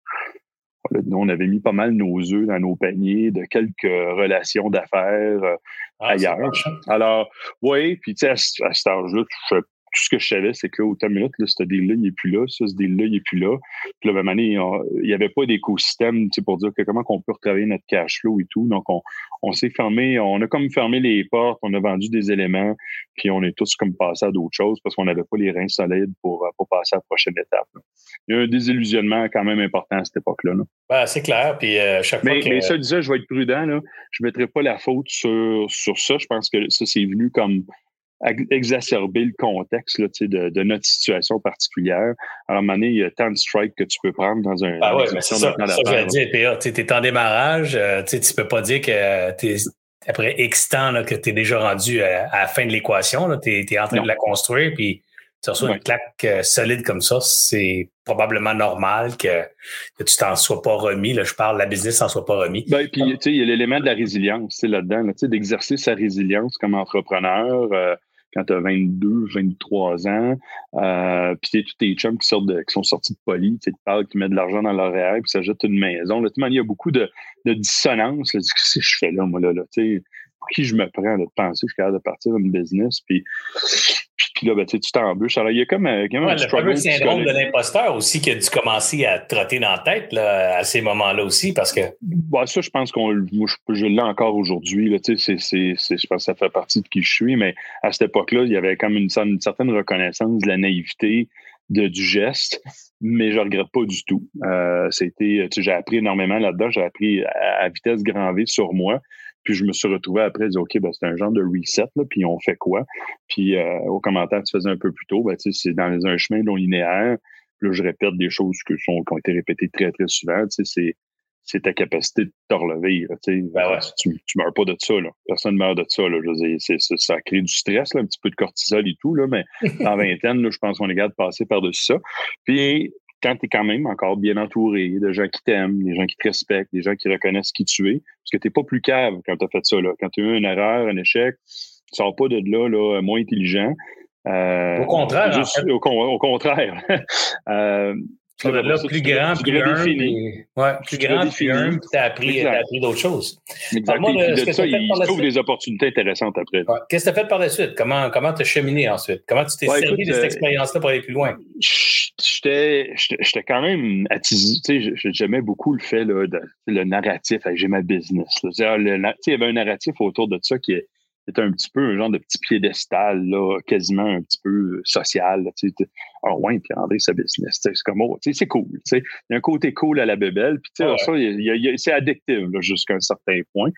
Nous, on avait mis pas mal nos œufs dans nos paniers de quelques relations d'affaires euh, ah, ailleurs. Alors, oui, puis tu sais, à, cet âge-là, je tout ce que je savais, c'est que au temps minute, là, ce deal-là, il n'est plus là, ça, ce deal-là, il n'est plus là. Puis là, même année, il n'y avait pas d'écosystème pour dire que comment on peut retravailler notre cash flow et tout. Donc, on, on s'est fermé, on a comme fermé les portes, on a vendu des éléments, puis on est tous comme passés à d'autres choses parce qu'on n'avait pas les reins solides pour, pour passer à la prochaine étape. Il y a un désillusionnement quand même important à cette époque-là. Ben, c'est clair. Puis euh, chaque mais, fois mais ça, disait, je vais être prudent. Là. Je ne mettrai pas la faute sur, sur ça. Je pense que ça, c'est venu comme exacerber le contexte là, de, de, notre situation particulière. Alors, à un moment donné, il y a tant de strikes que tu peux prendre dans un. Ah ouais, c'est ça, ça je vais dire, tu es en démarrage, euh, tu ne peux pas dire que tu après X temps là, que tu es déjà rendu à, la fin de l'équation, tu es, en train de la construire, puis tu reçois une claque euh, solide comme ça, c'est probablement normal que, que tu t'en sois pas remis. Là, je parle, la business s'en soit pas remis. Ben, puis, tu sais, il y a l'élément de la résilience là-dedans, là, d'exercer sa résilience comme entrepreneur. Euh, quand tu as 22, 23 ans, euh, puis tous tes chums qui, sortent de, qui sont sortis de poly, tu parles, qui mettent de l'argent dans leur REER, puis s'achètent une maison. Là, il y a beaucoup de, de dissonance. Qu'est-ce que je fais là, moi, là, là pour qui je me prends de penser que je suis capable de partir dans une business, puis puis là, ben, tu t'embûches. Alors, il y a comme, euh, un struggle. Le syndrome de l'imposteur aussi qui a dû commencer à trotter dans la tête là, à ces moments-là aussi, parce que. Bah, ça, je pense qu'on je, je l'ai encore aujourd'hui. je pense que ça fait partie de qui je suis, mais à cette époque-là, il y avait comme une, une certaine reconnaissance de la naïveté, de, du geste, mais je regrette pas du tout. Euh, c'était, j'ai appris énormément là-dedans. J'ai appris à, à, vitesse grand V sur moi. Puis je me suis retrouvé après, dire, OK, ben, c'est un genre de reset, là, puis on fait quoi? Puis euh, au commentaire tu faisais un peu plus tôt, ben, c'est dans un chemin non linéaire. Puis là, je répète des choses qui, sont, qui ont été répétées très, très souvent. C'est c'est ta capacité de te relever. Ben tu, tu meurs pas de ça. Là. Personne meurt de ça. Là. Je ça crée du stress, là, un petit peu de cortisol et tout, là, mais en vingtaine, là, je pense qu'on est capable de passer par-dessus ça. Puis quand tu es quand même encore bien entouré de gens qui t'aiment, des gens qui te respectent, des gens qui reconnaissent qui tu es, parce que tu n'es pas plus cave quand tu as fait ça. Là. Quand tu as eu une erreur, un échec, Tu sors pas de là, là moins intelligent. Euh, au contraire. au, contraire. euh, tu là, plus grand, plus un, ouais, plus grand, plus un, puis tu as appris, d'autres choses. Exactement. De, de ça, il trouve des opportunités intéressantes après. Qu'est-ce que tu as fait par la suite? Comment tu as cheminé ensuite? Comment tu t'es servi de cette euh, expérience-là pour aller plus loin? J'étais quand même attisé. J'aimais beaucoup le fait, là, de, le narratif. J'ai ma business. il y avait un narratif autour de ça qui est c'était un petit peu un genre de petit piédestal, là, quasiment un petit peu euh, social. tu sais, ah ouais, puis André, sa business, c'est comme, oh, c'est cool. Il y a un côté cool à la bébelle, puis ça, c'est addictif jusqu'à un certain point.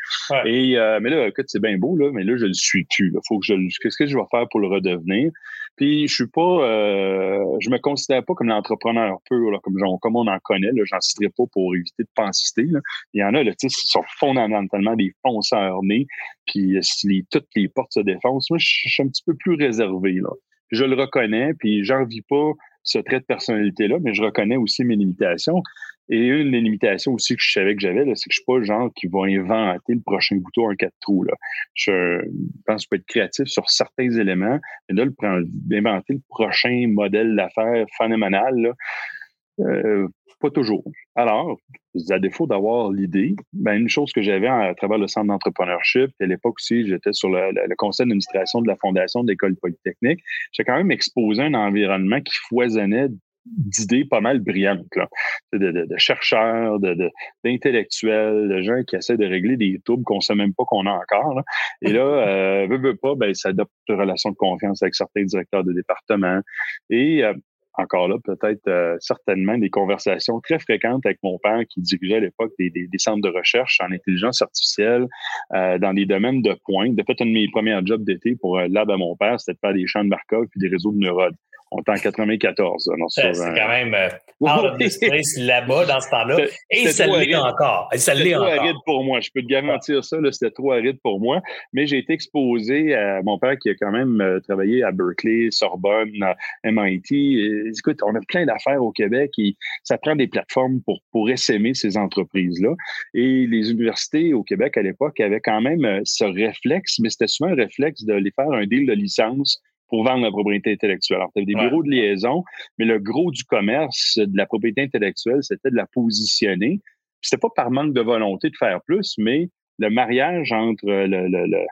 Et, euh, mais là, écoute, c'est bien beau, là, mais là, je le suis plus. Faut que je Qu'est-ce que je vais faire pour le redevenir? Puis je suis pas, euh, je me considère pas comme l'entrepreneur pur, là, comme, genre, comme on en connaît. J'en citerai pas pour éviter de penser. Là. Il y en a, là, qui sont fondamentalement des fonceurs nés, puis si les, toutes les portes se défoncent, moi, je suis un petit peu plus réservé. Là. Je le reconnais, puis j'en vis pas ce trait de personnalité-là, mais je reconnais aussi mes limitations. Et une des limitations aussi que je savais que j'avais, c'est que je suis pas le genre qui va inventer le prochain bouton en quatre trous. Là. Je pense que je peux être créatif sur certains éléments, mais là, inventer le prochain modèle d'affaires phénoménal, là, euh, pas toujours. Alors, à défaut d'avoir l'idée, ben une chose que j'avais à travers le centre d'entrepreneurship, à l'époque aussi, j'étais sur le, conseil d'administration de la fondation de l'école polytechnique, j'ai quand même exposé un environnement qui foisonnait d'idées pas mal brillantes, là. De, de, de chercheurs, d'intellectuels, de, gens qui essaient de régler des troubles qu'on sait même pas qu'on a encore. Et là, euh, veut, veut pas, ben, ça adopte une relation de confiance avec certains directeurs de département. Et euh, encore là, peut-être euh, certainement des conversations très fréquentes avec mon père qui dirigeait à l'époque des, des, centres de recherche en intelligence artificielle euh, dans des domaines de pointe. De fait, un de mes premiers jobs d'été pour euh, lab à mon père, c'était de faire des champs de Markov puis des réseaux de neurones. On est en 94. C'est quand même euh, out of this place là-bas dans ce temps-là. Et ça l'est encore. Ça l'est trop aride pour moi. Je peux te garantir ça. C'était trop aride pour moi. Mais j'ai été exposé à mon père qui a quand même euh, travaillé à Berkeley, Sorbonne, MIT. Et, écoute, on a plein d'affaires au Québec et ça prend des plateformes pour, pour essaimer ces entreprises-là. Et les universités au Québec à l'époque avaient quand même euh, ce réflexe, mais c'était souvent un réflexe de les faire un deal de licence pour vendre la propriété intellectuelle. Alors, tu des bureaux de liaison, mais le gros du commerce de la propriété intellectuelle, c'était de la positionner. C'était pas par manque de volonté de faire plus, mais le mariage entre le, le, le,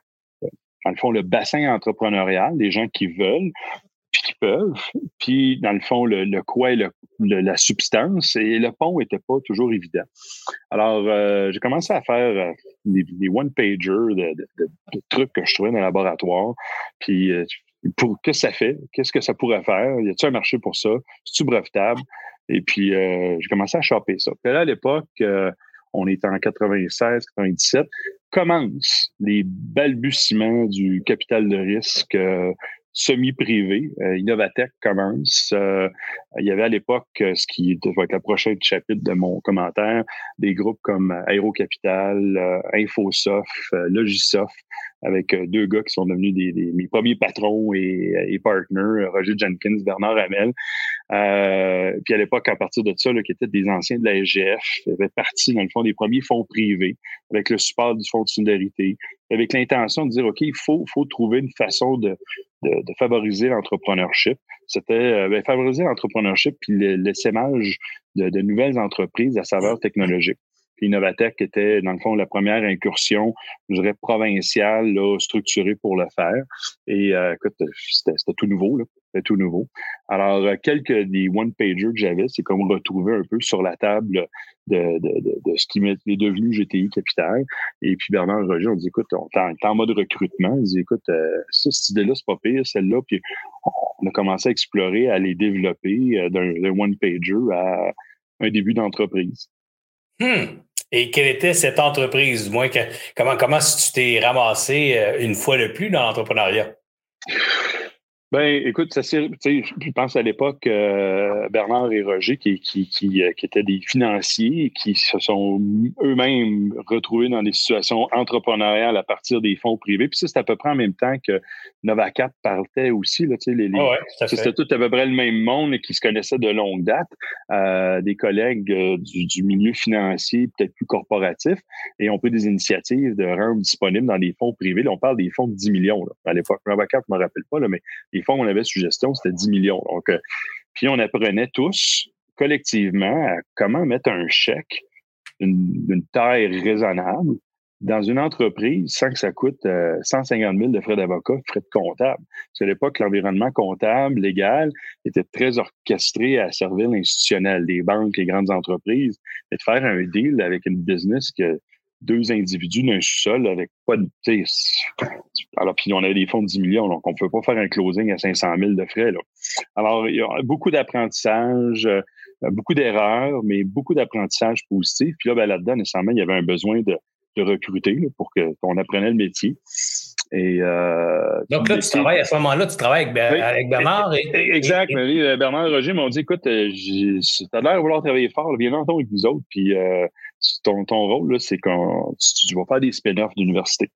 dans le fond, le bassin entrepreneurial, des gens qui veulent, puis qui peuvent, puis dans le fond, le, le quoi et le, la substance, et le pont était pas toujours évident. Alors, euh, j'ai commencé à faire euh, des, one-pagers de, de, de, trucs que je trouvais dans le laboratoire, puis euh, pour que ça fait, qu'est-ce que ça pourrait faire, y a-t-il un marché pour ça, c'est-tu brevetable? Et puis, euh, j'ai commencé à choper ça. Puis là, à l'époque, euh, on est en 96, 97, commencent les balbutiements du capital de risque euh, semi-privé. Euh, Innovatech commence. Euh, il y avait à l'époque euh, ce qui va être le prochain chapitre de mon commentaire, des groupes comme Aérocapital, Infosoft, Logisoft, avec deux gars qui sont devenus des, mes premiers patrons et, et, partners, Roger Jenkins, Bernard Hamel. puis à l'époque, à partir de ça, là, qui étaient des anciens de la SGF, avait parti dans le fond des premiers fonds privés avec le support du Fonds de solidarité, avec l'intention de dire, OK, il faut, faut trouver une façon de, de, favoriser l'entrepreneurship. C'était euh, ben, favoriser l'entrepreneurship puis l'essaimage de, de nouvelles entreprises à saveur technologique. Puis Innovatech était, dans le fond, la première incursion, je dirais, provinciale, là, structurée pour le faire. Et euh, écoute, c'était tout nouveau, là. C'était tout nouveau. Alors, euh, quelques des one-pagers que j'avais, c'est comme retrouver un peu sur la table de, de, de, de ce qui est devenu GTI Capital. Et puis Bernard Roger, on dit, écoute, on est en, mode recrutement. Il dit, écoute, euh, ça, cette idée-là, c'est pas pire, celle-là. Puis on a commencé à explorer, à les développer euh, d'un one-pager à un début d'entreprise. Hmm. Et quelle était cette entreprise? Du moins, comment, comment tu t'es ramassé euh, une fois de plus dans l'entrepreneuriat? Ben, écoute, ça je pense à l'époque euh, Bernard et Roger qui, qui, qui, euh, qui, étaient des financiers qui se sont eux-mêmes retrouvés dans des situations entrepreneuriales à partir des fonds privés. Puis ça, c'est à peu près en même temps que Novacap partait aussi. Là, les, les, ah c'était tout à peu près le même monde qui se connaissait de longue date, euh, des collègues du, du, milieu financier, peut-être plus corporatif, et on peut des initiatives de rendre disponibles dans des fonds privés. Là, on parle des fonds de 10 millions là, à l'époque. Novacap, je ne me rappelle pas, là, mais les qu'on avait sous gestion, c'était 10 millions. Euh, puis on apprenait tous collectivement à comment mettre un chèque d'une taille raisonnable dans une entreprise sans que ça coûte 150 euh, 000 de frais d'avocat, frais de comptable. Parce qu'à l'époque, l'environnement comptable, légal, était très orchestré à servir l'institutionnel, les banques, les grandes entreprises, et de faire un deal avec une business que deux individus d'un sous-sol avec pas de. Alors, puis on avait des fonds de 10 millions, donc on ne peut pas faire un closing à 500 000 de frais. Là. Alors, il y a beaucoup d'apprentissage, euh, beaucoup d'erreurs, mais beaucoup d'apprentissage positif. Puis là, ben, là-dedans, nécessairement, il y avait un besoin de, de recruter pour qu'on apprenait le métier. Et, euh, Donc là, tu travailles à ce moment-là, tu travailles avec, avec Bernard. Et, exact. Euh, Bernard et Roger m'ont dit écoute, tu as l'air de vouloir travailler fort, viens entendre avec nous autres. Puis euh, ton, ton rôle, c'est qu'on tu, vas faire des spin-offs d'université.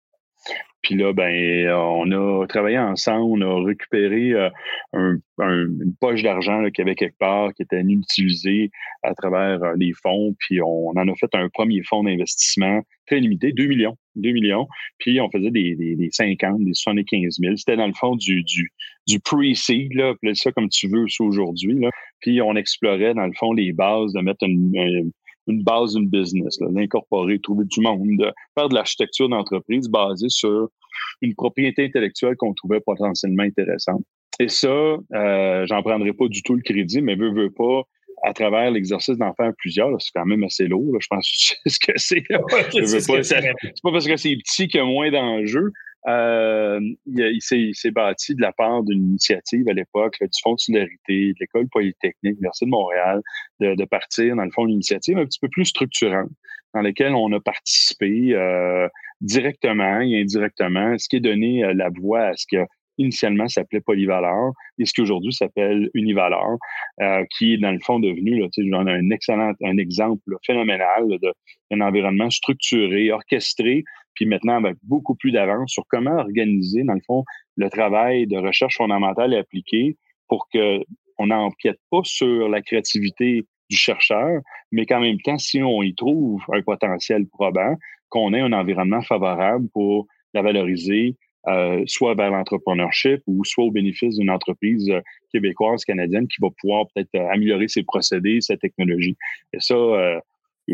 Puis là, ben, on a travaillé ensemble, on a récupéré euh, un, une poche d'argent qui avait quelque part, qui était inutilisée à travers euh, les fonds. Puis on en a fait un premier fonds d'investissement très limité, 2 millions. 2 millions. Puis on faisait des, des, des 50, des 75 000. C'était dans le fond du, du, du pre-seed, là, ça comme tu veux aujourd'hui. Puis on explorait, dans le fond, les bases de mettre une, une base d'une business, d'incorporer, trouver du monde, de faire de l'architecture d'entreprise basée sur une propriété intellectuelle qu'on trouvait potentiellement intéressante. Et ça, euh, j'en prendrai pas du tout le crédit, mais veux, veux pas, à travers l'exercice d'en faire plusieurs, c'est quand même assez lourd. je pense que c'est ce que c'est. c'est pas parce que c'est petit qu'il y a moins d'enjeux, euh, il, s'est bâti de la part d'une initiative à l'époque du Fonds de solidarité, de l'École polytechnique, de l'Université de Montréal, de, partir, dans le fond, une initiative un petit peu plus structurante dans laquelle on a participé euh, directement et indirectement, ce qui est donné euh, la voix à ce qui initialement s'appelait Polyvaleur et ce qui aujourd'hui s'appelle Univaleur, euh, qui est dans le fond devenu là, un excellent un exemple phénoménal d'un environnement structuré, orchestré, puis maintenant avec beaucoup plus d'avance sur comment organiser, dans le fond, le travail de recherche fondamentale et appliquée pour que on n'empiète pas sur la créativité du chercheur, mais qu'en même temps, si on y trouve un potentiel probant, qu'on ait un environnement favorable pour la valoriser, euh, soit vers l'entrepreneurship ou soit au bénéfice d'une entreprise euh, québécoise, canadienne qui va pouvoir peut-être euh, améliorer ses procédés, sa technologie. Et ça,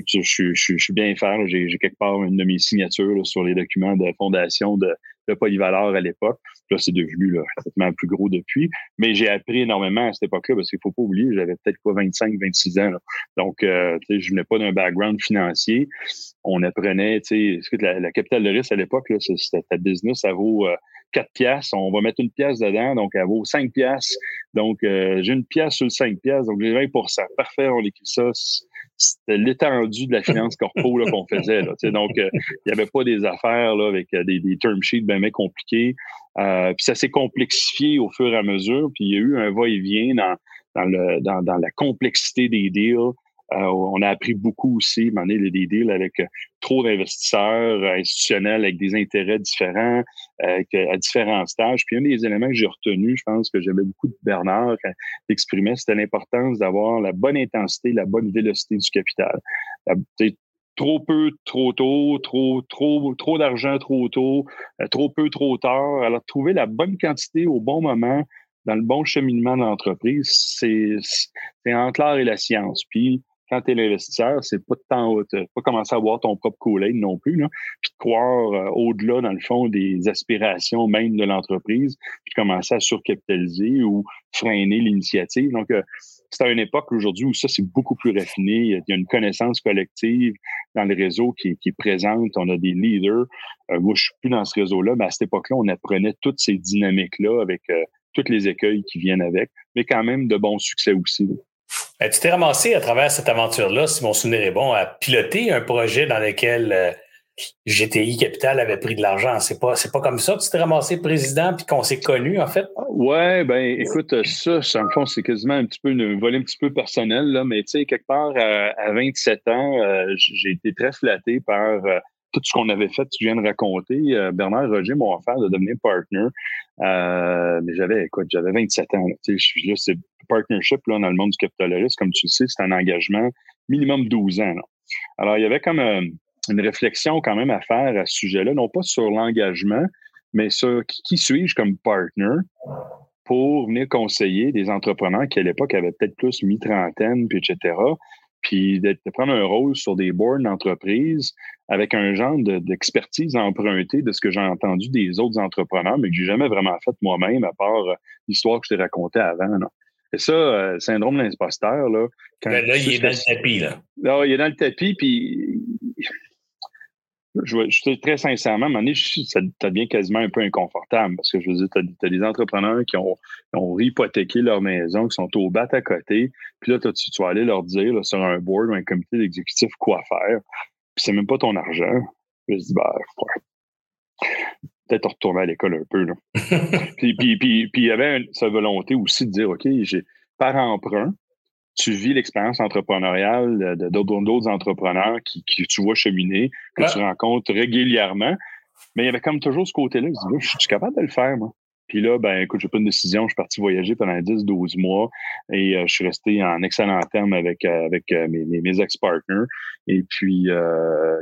je, je, je, suis bien faire. J'ai quelque part une de mes signatures sur les documents de fondation de, de Polyvaleur à l'époque. Là, c'est devenu là, complètement plus gros depuis. Mais j'ai appris énormément à cette époque-là parce qu'il faut pas oublier, j'avais peut-être pas 25, 26 ans. Donc, euh, je venais pas d'un background financier. On apprenait, tu sais, la, la capitale de risque à l'époque, c'était ta business, ça vaut euh, 4 piastres. On va mettre une pièce dedans, donc elle vaut 5 piastres. Donc, euh, j'ai une pièce sur le 5 piastres, donc j'ai 20 Parfait, on écrit ça c'était l'étendue de la finance corpo qu'on faisait. Là, donc, euh, il n'y avait pas des affaires là, avec euh, des, des term sheets bien, bien compliqués. Euh, puis ça s'est complexifié au fur et à mesure. Puis il y a eu un va-et-vient dans, dans, le, dans, dans la complexité des deals. Euh, on a appris beaucoup aussi, donné, des deals avec euh, trop d'investisseurs euh, institutionnels avec des intérêts différents, à différents stages. Puis un des éléments que j'ai retenu, je pense que j'avais beaucoup de Bernard qui exprimait, c'était l'importance d'avoir la bonne intensité, la bonne vélocité du capital. trop peu, trop tôt, trop, trop, trop d'argent trop tôt, trop peu, trop tard. Alors, trouver la bonne quantité au bon moment, dans le bon cheminement de l'entreprise, c'est, c'est entre l'art et la science. Puis, quand tu es l'investisseur, c'est pas de temps, pas commencer à voir ton propre kool non plus, là, puis de croire euh, au-delà, dans le fond, des aspirations même de l'entreprise, puis commencer à surcapitaliser ou freiner l'initiative. Donc, euh, c'est à une époque aujourd'hui où ça, c'est beaucoup plus raffiné. Il y a une connaissance collective dans le réseau qui, qui est présente. On a des leaders. Euh, moi, je suis plus dans ce réseau-là, mais à cette époque-là, on apprenait toutes ces dynamiques-là avec toutes les écueils qui viennent avec, mais quand même de bons succès aussi. Ben, tu t'es ramassé à travers cette aventure-là, si mon souvenir est bon, à piloter un projet dans lequel euh, GTI Capital avait pris de l'argent. C'est pas, c'est pas comme ça que tu t'es ramassé président puis qu'on s'est connu, en fait? Ouais, ben, écoute, ça, en le fond, c'est quasiment un petit peu une volet un petit peu personnel, là, mais tu sais, quelque part, à, 27 ans, euh, j'ai été très flatté par euh, tout ce qu'on avait fait, tu viens de raconter. Euh, Bernard Roger m'a offert de devenir partner. mais j'avais, écoute, j'avais 27 ans. Tu sais, je suis là, c'est partnership là, dans le monde du capital comme tu le sais, c'est un engagement minimum 12 ans. Alors, il y avait comme une réflexion quand même à faire à ce sujet-là, non pas sur l'engagement, mais sur qui, suis-je comme partner pour venir conseiller des entrepreneurs qui, à l'époque, avaient peut-être plus mi-trentaine, puis etc., puis de, prendre un rôle sur des boards d'entreprise avec un genre d'expertise empruntée de ce que j'ai entendu des autres entrepreneurs, mais que j'ai jamais vraiment fait moi-même, à part euh, l'histoire que je t'ai racontée avant. Et ça, euh, syndrome de l'imposteur, là. Ben là, il est dans le tapis, là. Là, il est dans le tapis, puis je, je suis très sincèrement, à un moment donné, ça, devient quasiment un peu inconfortable parce que je veux dire, tu as, des entrepreneurs qui ont, ont hypothéqué leur maison, qui sont au bat à côté, puis là, tu, tu vas aller leur dire sur un board ou un comité d'exécutif quoi faire, puis c'est même pas ton argent. Je dis, ouais. Peut-être retourner à l'école un peu. Là. puis, puis, puis, puis, il y avait sa volonté aussi de dire, OK, j'ai par emprunt, tu vis l'expérience entrepreneuriale d'autres entrepreneurs qui, tu vois cheminer, que tu rencontres régulièrement. Mais il y avait comme toujours ce côté-là. Je dis, je suis capable de le faire, moi? Puis là, ben, écoute, j'ai pris une décision. Je suis parti voyager pendant 10-12 mois et euh, je suis resté en excellent terme avec, euh, avec euh, mes, mes, ex-partners. Et puis,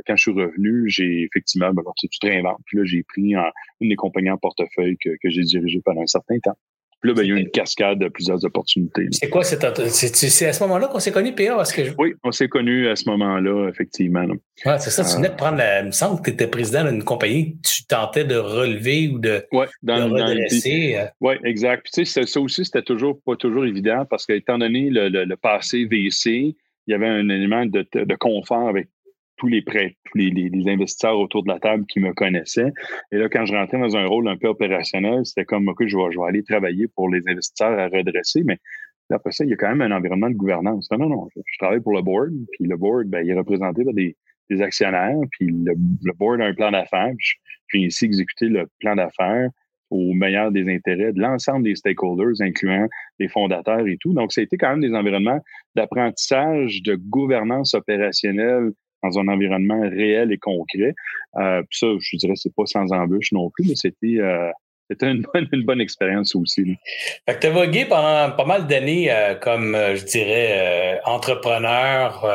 quand je suis revenu, j'ai effectivement, ben, tu te réinventes. Puis là, j'ai pris une des compagnies en portefeuille que, que j'ai dirigé pendant un certain temps là, ben, il y a eu une cascade de plusieurs opportunités. C'est quoi cette C'est à ce moment-là qu'on s'est connus, PA? Parce que Oui, on s'est connus à ce moment-là, effectivement. Ouais, c'est ça, tu venais de prendre la. Il me semble que tu étais président d'une compagnie, tu tentais de relever ou de, ouais, dans, de redresser. Euh. Oui, exact. Puis, tu sais, ça aussi, c'était toujours pas toujours évident parce qu'étant donné le, le, passé VC, il y avait un élément de, de confort avec tous les prêts, tous les, les, investisseurs autour de la table qui me connaissaient. Et là, quand je rentrais dans un rôle un peu opérationnel, c'était comme, OK, je vais, je vais aller travailler pour les investisseurs à redresser, mais après ça, il y a quand même un environnement de gouvernance. Non, non, non, je, travaille pour le board, puis le board, ben, il est représenté par des, des actionnaires, puis le, le, board a un plan d'affaires, je, je viens ici exécuter le plan d'affaires au meilleur des intérêts de l'ensemble des stakeholders, incluant les fondateurs et tout. Donc, ça a été quand même des environnements d'apprentissage, de gouvernance opérationnelle dans un environnement réel et concret. Euh, puis ça, je dirais, c'est pas sans embûche non plus, mais c'était euh, c'était une bonne, une bonne expérience aussi. Fait que tu as vogué pendant pas mal d'années euh, comme, je dirais, entrepreneur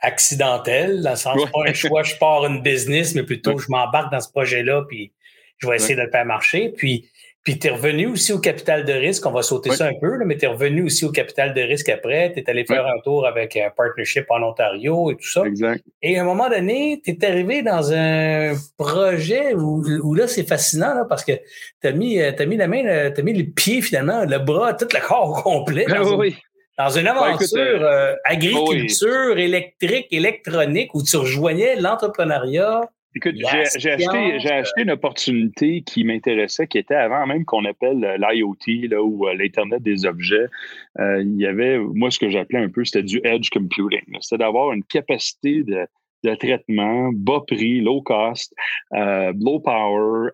accidentel, dans le sens pas un choix, je pars une business, mais plutôt je m'embarque dans ce projet-là, puis je vais essayer de le faire marcher. Puis puis tu es revenu aussi au capital de risque, on va sauter ça un peu, là, mais tu es revenu aussi au capital de risque après. Tu es allé faire un tour avec un partnership en Ontario et tout ça. Exact. Et à un moment donné, tu es arrivé dans un projet où, où là, c'est fascinant là, parce que tu as mis, as mis la main, tu as mis le pied finalement, le bras, tout le corps au complet. Dans, une, dans une aventure euh, euh, agriculture, électrique, électronique où tu rejoignais l'entrepreneuriat Écoute, j'ai acheté, j'ai acheté une opportunité qui m'intéressait, qui était avant même qu'on appelle euh, l'IoT là, ou euh, l'Internet des objets. Euh, il y avait, moi, ce que j'appelais un peu, c'était du edge computing. C'était d'avoir une capacité de, de, traitement bas prix, low cost, low power,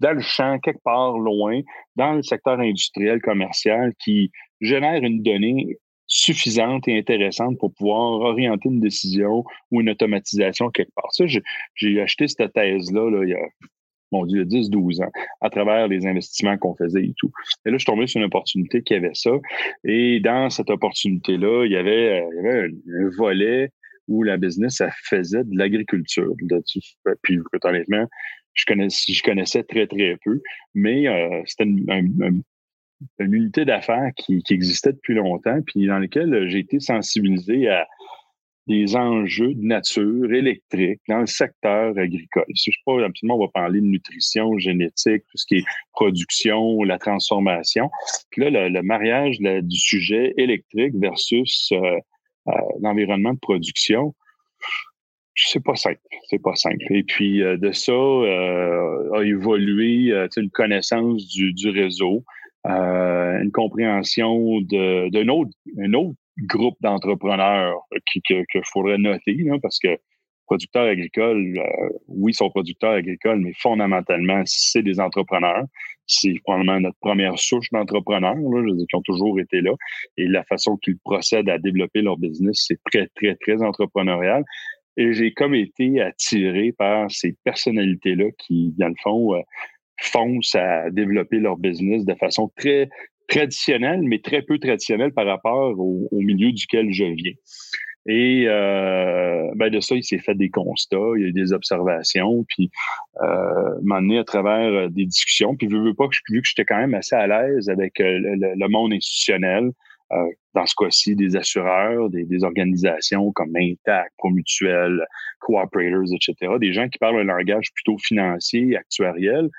dans le champ, quelque part loin, dans le secteur industriel, commercial, qui génère une donnée suffisante et intéressante pour pouvoir orienter une décision ou une automatisation quelque part. Ça, j'ai acheté cette thèse-là là, il y a, mon Dieu, 10-12 ans, à travers les investissements qu'on faisait et tout. Et là, je suis tombé sur une opportunité qui avait ça. Et dans cette opportunité-là, il y avait, il y avait un, volet où la business, faisait de l'agriculture. Puis, honnêtement, je connaissais, je connaissais très, très peu, mais euh, c'était un, une unité d'affaires qui, existait depuis longtemps, puis dans lequel j'ai été sensibilisé à des enjeux de nature électrique dans le secteur agricole. Si je sais pas, absolument, on va parler de nutrition, génétique, tout ce qui est production, la transformation. Puis là, le, mariage du sujet électrique versus euh, euh, l'environnement de production, c'est pas simple. C'est pas simple. Et puis euh, de ça a évolué une connaissance du réseau, euh, une compréhension d'un autre, un autre groupe d'entrepreneurs qu'il que, faudrait noter, parce que producteurs agricoles, euh, oui, sont producteurs agricoles, mais fondamentalement, c'est des entrepreneurs. C'est probablement notre première souche d'entrepreneurs, qui ont toujours été là. Et la façon qu'ils procèdent à développer leur business, c'est très, très, très entrepreneurial. Et j'ai comme été attiré par ces personnalités-là qui, dans le fond, euh, foncent à développer leur business de façon très traditionnelle, mais très peu traditionnelle par rapport au, milieu duquel je viens. Et euh, ben de ça, il s'est fait des constats, il y a eu des observations, puis euh, m'a amené à travers euh, des discussions. Puis vu, veux pas que vu que j'étais quand même assez à l'aise avec euh, le, monde institutionnel, euh, dans ce cas-ci, des assureurs, des, des, organisations comme Intact, Promutuel, Cooperators, etc., des gens qui parlent un langage plutôt financier, actuariel,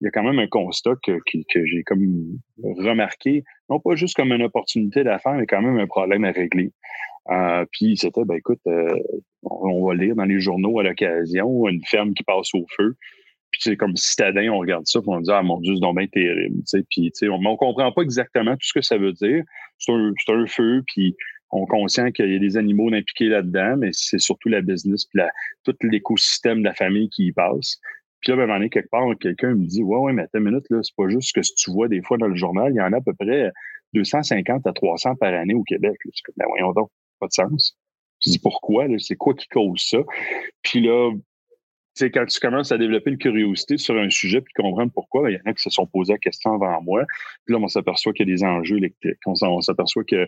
il y a quand même un constat que, que, que j'ai comme remarqué, non pas juste comme une opportunité d'affaires, mais quand même un problème à régler. Euh, puis c'était, ben écoute, euh, on va lire dans les journaux à l'occasion une ferme qui passe au feu. Puis c'est comme citadin, on regarde ça, puis on dit ah mon Dieu, c'est donc bien terrible. Puis on, on comprend pas exactement tout ce que ça veut dire. C'est un, un, feu, puis on conscient qu'il y a des animaux impliqués là-dedans, mais c'est surtout la business, puis la, tout l'écosystème de la famille qui y passe. Puis là, ben, à un moment donné, quelque part, quelqu'un me dit Ouais, ouais, mais attends une minute, là, c'est pas juste ce que tu vois des fois dans le journal, il y en a à peu près 250 à 300 par année au Québec. Là. Ben voyons donc pas de sens. Je dis pourquoi, c'est quoi qui cause ça? Puis là, sais, quand tu commences à développer une curiosité sur un sujet puis comprendre pourquoi, ben, il y en a qui se sont posés la question avant moi. Puis là, on s'aperçoit qu'il y a des enjeux électriques. On s'aperçoit que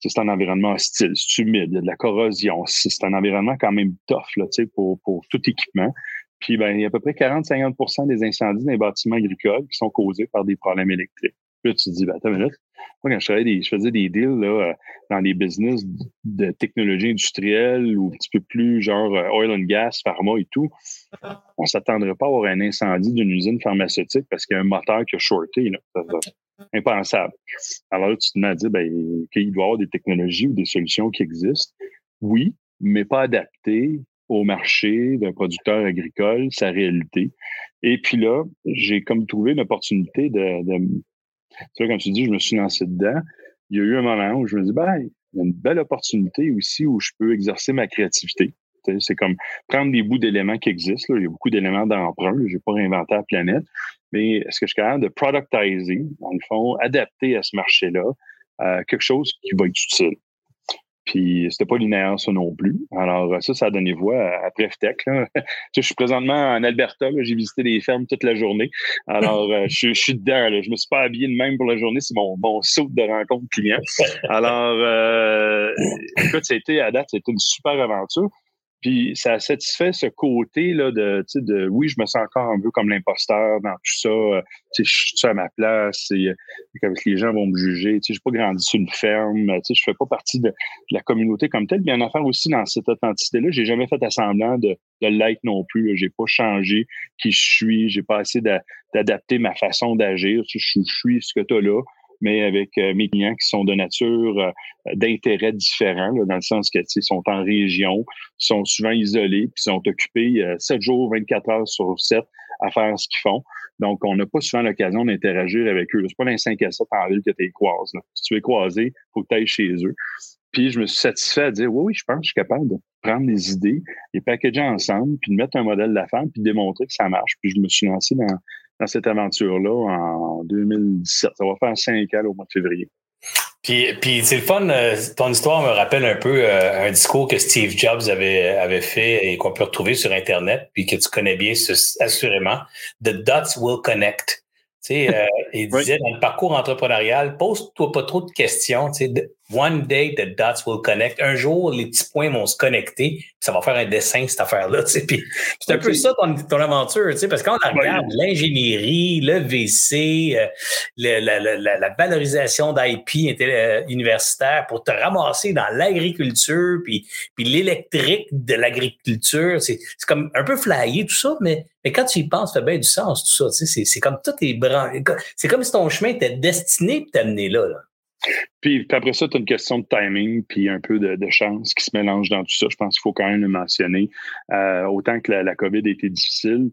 c'est un environnement hostile, c'est humide, il y a de la corrosion. C'est un environnement quand même tough là, pour, pour tout équipement. Puis ben, il y a à peu près 40-50% des incendies dans les bâtiments agricoles qui sont causés par des problèmes électriques. Puis là, tu te dis, ben, attends une minute, moi, quand je, des, je faisais des deals là, euh, dans des business de technologie industrielle ou un petit peu plus genre euh, oil and gas, pharma et tout, on ne s'attendrait pas à avoir un incendie d'une usine pharmaceutique parce qu'il y a un moteur qui a shorté. Là. impensable. Alors là, tu te dire ben, qu'il doit y avoir des technologies ou des solutions qui existent. Oui, mais pas adaptées au marché d'un producteur agricole, sa réalité. Et puis là, j'ai comme trouvé une opportunité de, de tu vois, quand tu dis, je me suis lancé dedans, il y a eu un moment où je me dis, ben, il y a une belle opportunité aussi où je peux exercer ma créativité. C'est comme prendre des bouts d'éléments qui existent. Là. Il y a beaucoup d'éléments d'emprunt. Je n'ai pas réinventé la planète. Mais est-ce que je suis capable de productiser, dans le fond, adapter à ce marché-là, euh, quelque chose qui va être utile? Puis c'était pas linéaire, ça non plus. Alors, ça, ça a donné voix à, Preftech. je suis présentement en Alberta. J'ai visité des fermes toute la journée. Alors, euh, je, suis dedans. Là. Je me suis pas habillé de même pour la journée. C'est mon, bon saut de rencontre client. Alors, euh, écoute, c'était à date, c'était une super aventure. Puis ça satisfait ce côté là de, de oui, je me sens encore un peu comme l'imposteur dans tout ça. Euh, je suis à ma place, et, euh, les gens vont me juger. Je n'ai pas grandi sur une ferme, je ne fais pas partie de, la communauté comme telle. Il a une affaire aussi dans cette authenticité-là. J'ai jamais fait assemblant de, de l'être non plus. J'ai pas changé qui je suis. J'ai pas essayé d'adapter ma façon d'agir. Je suis ce que tu as là mais avec euh, mes clients qui sont de nature euh, d'intérêt différent, dans le sens que ils sont en région, sont souvent isolés, puis sont occupés 7 euh, jours, 24 heures sur 7 à faire ce qu'ils font. Donc, on n'a pas souvent l'occasion d'interagir avec eux. C'est pas dans les 5 à 7 en ville que tu es croises. Si tu es croisé, faut que tu ailles chez eux. Puis je me suis satisfait à dire oui, oui, je pense que je suis capable de prendre des idées, les packager ensemble, puis de mettre un modèle femme, puis de démontrer que ça marche. Puis je me suis lancé dans, dans cette aventure-là en 2017. Ça va faire cinq ans au mois de février. Puis, puis c'est le fun, euh, ton histoire me rappelle un peu euh, un discours que Steve Jobs avait, avait fait et qu'on peut retrouver sur Internet, puis que tu connais bien assurément. The dots will connect. Tu sais, euh, il disait dans le parcours entrepreneurial, pose-toi pas trop de questions. Tu sais, One day the dots will connect. Un jour, les petits points vont se connecter, ça va faire un dessin, cette affaire-là. Tu sais. c'est un peu ça ton, ton aventure, tu sais, parce qu'on regarde l'ingénierie, le VC, euh, la, la, la, la, valorisation d'IP euh, universitaire pour te ramasser dans l'agriculture, puis, puis l'électrique de l'agriculture. C'est, c'est comme un peu flyé tout ça, mais, mais quand tu y penses, ça fait bien du sens, tout ça. Tu sais, c'est, comme tout est C'est comme si ton chemin était destiné pour t'amener là. Puis, après ça, tu as une question de timing puis un peu de, chance qui se mélange dans tout ça. Je pense qu'il faut quand même le mentionner. Euh, autant que la, COVID a été difficile,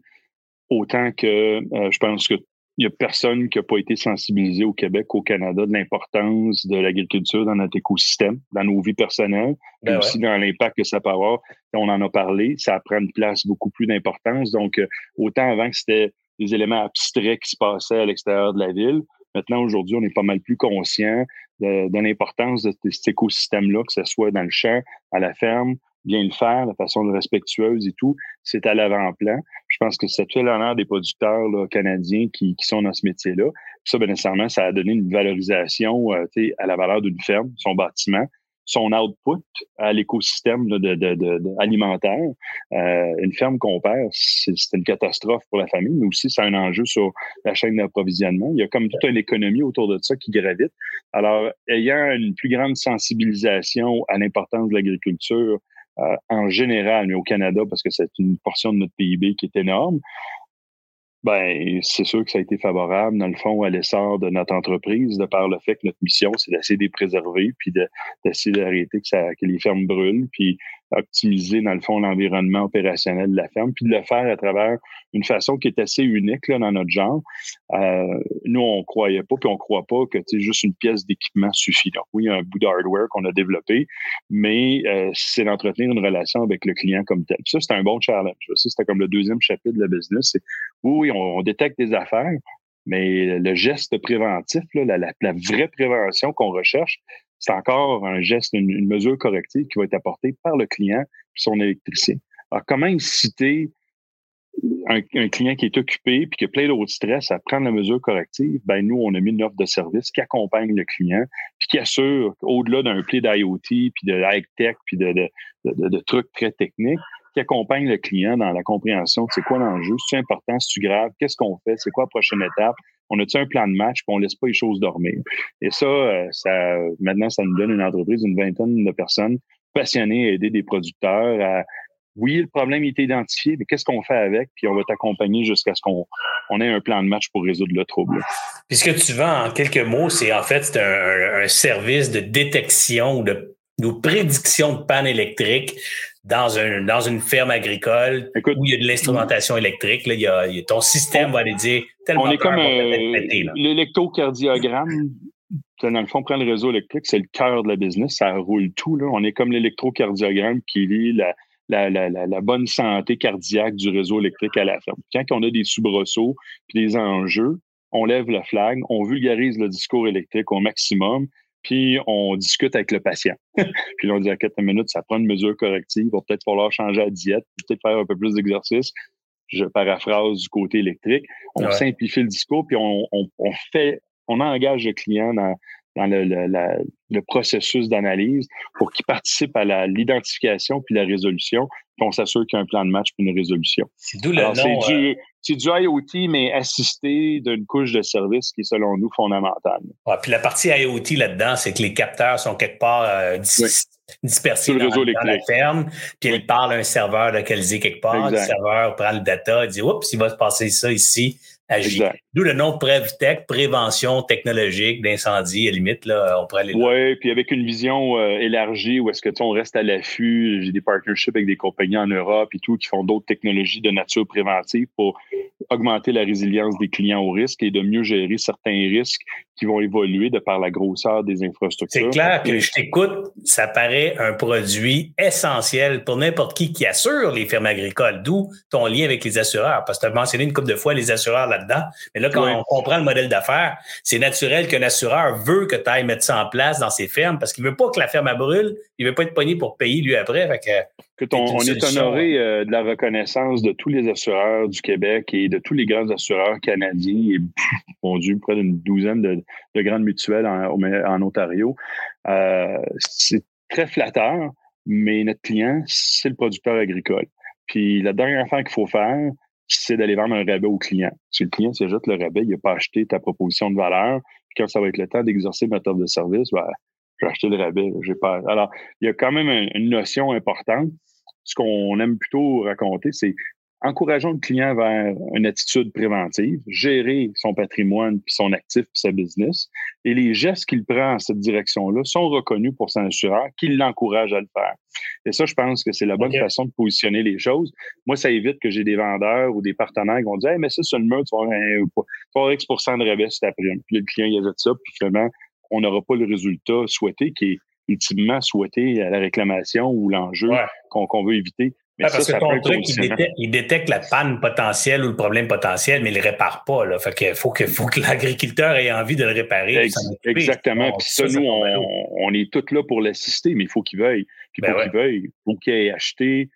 autant que euh, je pense que n'y a personne qui n'a pas été sensibilisé au Québec, au Canada, de l'importance de l'agriculture dans notre écosystème, dans nos vies personnelles, mais ben aussi dans l'impact que ça peut avoir. On en a parlé, ça prend une place beaucoup plus d'importance. Donc, euh, autant avant que c'était des éléments abstraits qui se passaient à l'extérieur de la ville, maintenant, aujourd'hui, on est pas mal plus conscient de, de l'importance de cet écosystème-là, que ce soit dans le champ, à la ferme, bien le faire de façon respectueuse et tout, c'est à l'avant-plan. Je pense que c'est tout l'honneur des producteurs là, canadiens qui, qui, sont dans ce métier-là. Ça, bien nécessairement, ça a donné une valorisation euh, à la valeur d'une ferme, son bâtiment, son output à l'écosystème de, de, de, alimentaire. Euh, une ferme qu'on perd, c'est une catastrophe pour la famille, mais aussi c'est un enjeu sur la chaîne d'approvisionnement. Il y a comme toute une économie autour de ça qui gravite. Alors, ayant une plus grande sensibilisation à l'importance de l'agriculture euh, en général, mais au Canada, parce que c'est une portion de notre PIB qui est énorme, ben, c'est sûr que ça a été favorable, dans le fond, à l'essor de notre entreprise, de par le fait que notre mission, c'est d'essayer de préserver, puis d'essayer d'arrêter que, que les fermes brûlent, puis optimiser, dans le fond, l'environnement opérationnel de la ferme, puis de le faire à travers une façon qui est assez unique là, dans notre genre. Euh, nous, on croyait pas, puis on croit pas que juste une pièce d'équipement suffit. Donc, oui, il y a un bout d'hardware qu'on a développé, mais euh, c'est d'entretenir une relation avec le client comme tel. Ça, c'est un bon challenge. Ça, c'était comme le deuxième chapitre de la business. oui, on, détecte des affaires, mais le geste préventif, la, vraie prévention qu'on recherche, c'est encore un geste, une, mesure corrective qui va être apportée par le client et son électricien. Alors, comment inciter un, client qui est occupé puis qui a plein d'autres stress à prendre la mesure corrective? Ben, nous, on a mis une offre de service qui accompagne le client puis qui assure, au-delà d'un pli d'IoT puis de high-tech puis de, trucs très techniques, qui accompagne le client dans la compréhension. De c'est quoi l'enjeu, c'est important, c'est grave, qu'est-ce qu'on fait, c'est quoi la prochaine étape, on a-tu un plan de match, puis on laisse pas les choses dormir. Et ça, euh, ça, maintenant, ça nous donne une entreprise d'une vingtaine de personnes passionnées à aider des producteurs à oui, le problème est identifié, mais qu'est-ce qu'on fait avec? Puis on va t'accompagner jusqu'à ce qu'on on ait un plan de match pour résoudre le trouble. Puis ce que tu vends en quelques mots, c'est en fait un, service de détection ou de, de prédiction de panne électrique dans, un, dans une ferme agricole où il y a de l'instrumentation électrique, là, il, y a, ton système va aller dire tellement On est comme euh, l'électrocardiogramme. Dans le fond, prend le réseau électrique, c'est le cœur de la business, ça roule tout. Là. On est comme l'électrocardiogramme qui lit la, la, la, la, bonne santé cardiaque du réseau électrique à la ferme. Quand on a des soubresauts puis des enjeux, on lève le flag, on vulgarise le discours électrique au maximum, puis on discute avec le patient. puis on dit à quatre minutes, ça prend une mesure corrective, il va peut-être falloir changer la diète, peut-être faire un peu plus d'exercice. Je paraphrase du côté électrique. On simplifie le discours, puis on, on, on, fait, on engage le client dans, dans le, le, le processus d'analyse pour qu'il participe à l'identification puis la résolution, puis on s'assure qu'il y a un plan de match puis une résolution. C'est d'où le nom. C'est du, IoT, mais assisté d'une couche de service qui est, selon nous, fondamentale. Ouais, puis la partie IoT là-dedans, c'est que les capteurs sont quelque part euh, dispersés dans, la ferme, puis ils parlent à un serveur localisé quelque part. Le serveur prend le data, dit « Oups, il va se passer ça ici ». D'où le nom PrevTech, prévention technologique d'incendie, à limite, là, on pourrait aller Oui, puis avec une vision euh, élargie où est-ce que on reste à l'affût. J'ai des partnerships avec des compagnies en Europe et tout qui font d'autres technologies de nature préventive pour augmenter la résilience des clients au risque et de mieux gérer certains risques qui vont évoluer de par la grosseur des infrastructures. C'est clair que je t'écoute, ça paraît un produit essentiel pour n'importe qui qui assure les firmes agricoles, d'où ton lien avec les assureurs, parce que tu as mentionné une couple de fois les assureurs là-dedans. Mais là, quand on comprend le modèle d'affaires, c'est naturel qu'un assureur veut que tu ailles mettre ça en place dans ses fermes parce qu'il veut pas que la ferme brûle, il veut pas être pogné pour payer lui après. Fait on, est honoré euh, de la reconnaissance de tous les assureurs du Québec et de tous les grands assureurs canadiens et, mon Dieu, près d'une douzaine de, grandes mutuelles en, Ontario. Euh, c'est très flatteur, mais notre client, c'est le producteur agricole. Puis la dernière affaire qu'il faut faire, c'est d'aller vendre un rabais au client. Si le client s'ajoute le rabais, il n'a pas acheté ta proposition de valeur, puis quand ça va être le temps d'exercer ma offre de service, ben, je vais acheter le rabais. J'ai pas. Alors, il y a quand même une notion importante. Ce qu'on aime plutôt raconter, c'est encourageons le client vers une attitude préventive, gérer son patrimoine, puis son actif, puis sa business. Et les gestes qu'il prend en cette direction-là sont reconnus pour son assureur, qui l'encourage à le faire. Et ça, je pense que c'est la bonne façon de positionner les choses. Moi, ça évite que j'ai des vendeurs ou des partenaires qui vont dire hey, mais ça, c'est le mur, tu vas avoir, X de rabais cet après Puis le client, il ajoute ça, puis finalement, on n'aura pas le résultat souhaité qui est ultimement souhaité à la réclamation ou l'enjeu qu'on veut éviter. Mais parce que ton truc, il détecte, la panne potentielle ou le problème potentiel, mais il ne le répare pas. Là. Fait qu'il faut que, faut que l'agriculteur ait envie de le réparer. exactement. Puis ça, nous, on, est tous là pour l'assister, mais il faut qu'il veuille. Puis ben pour qu'il veuille, il faut qu'il ait acheté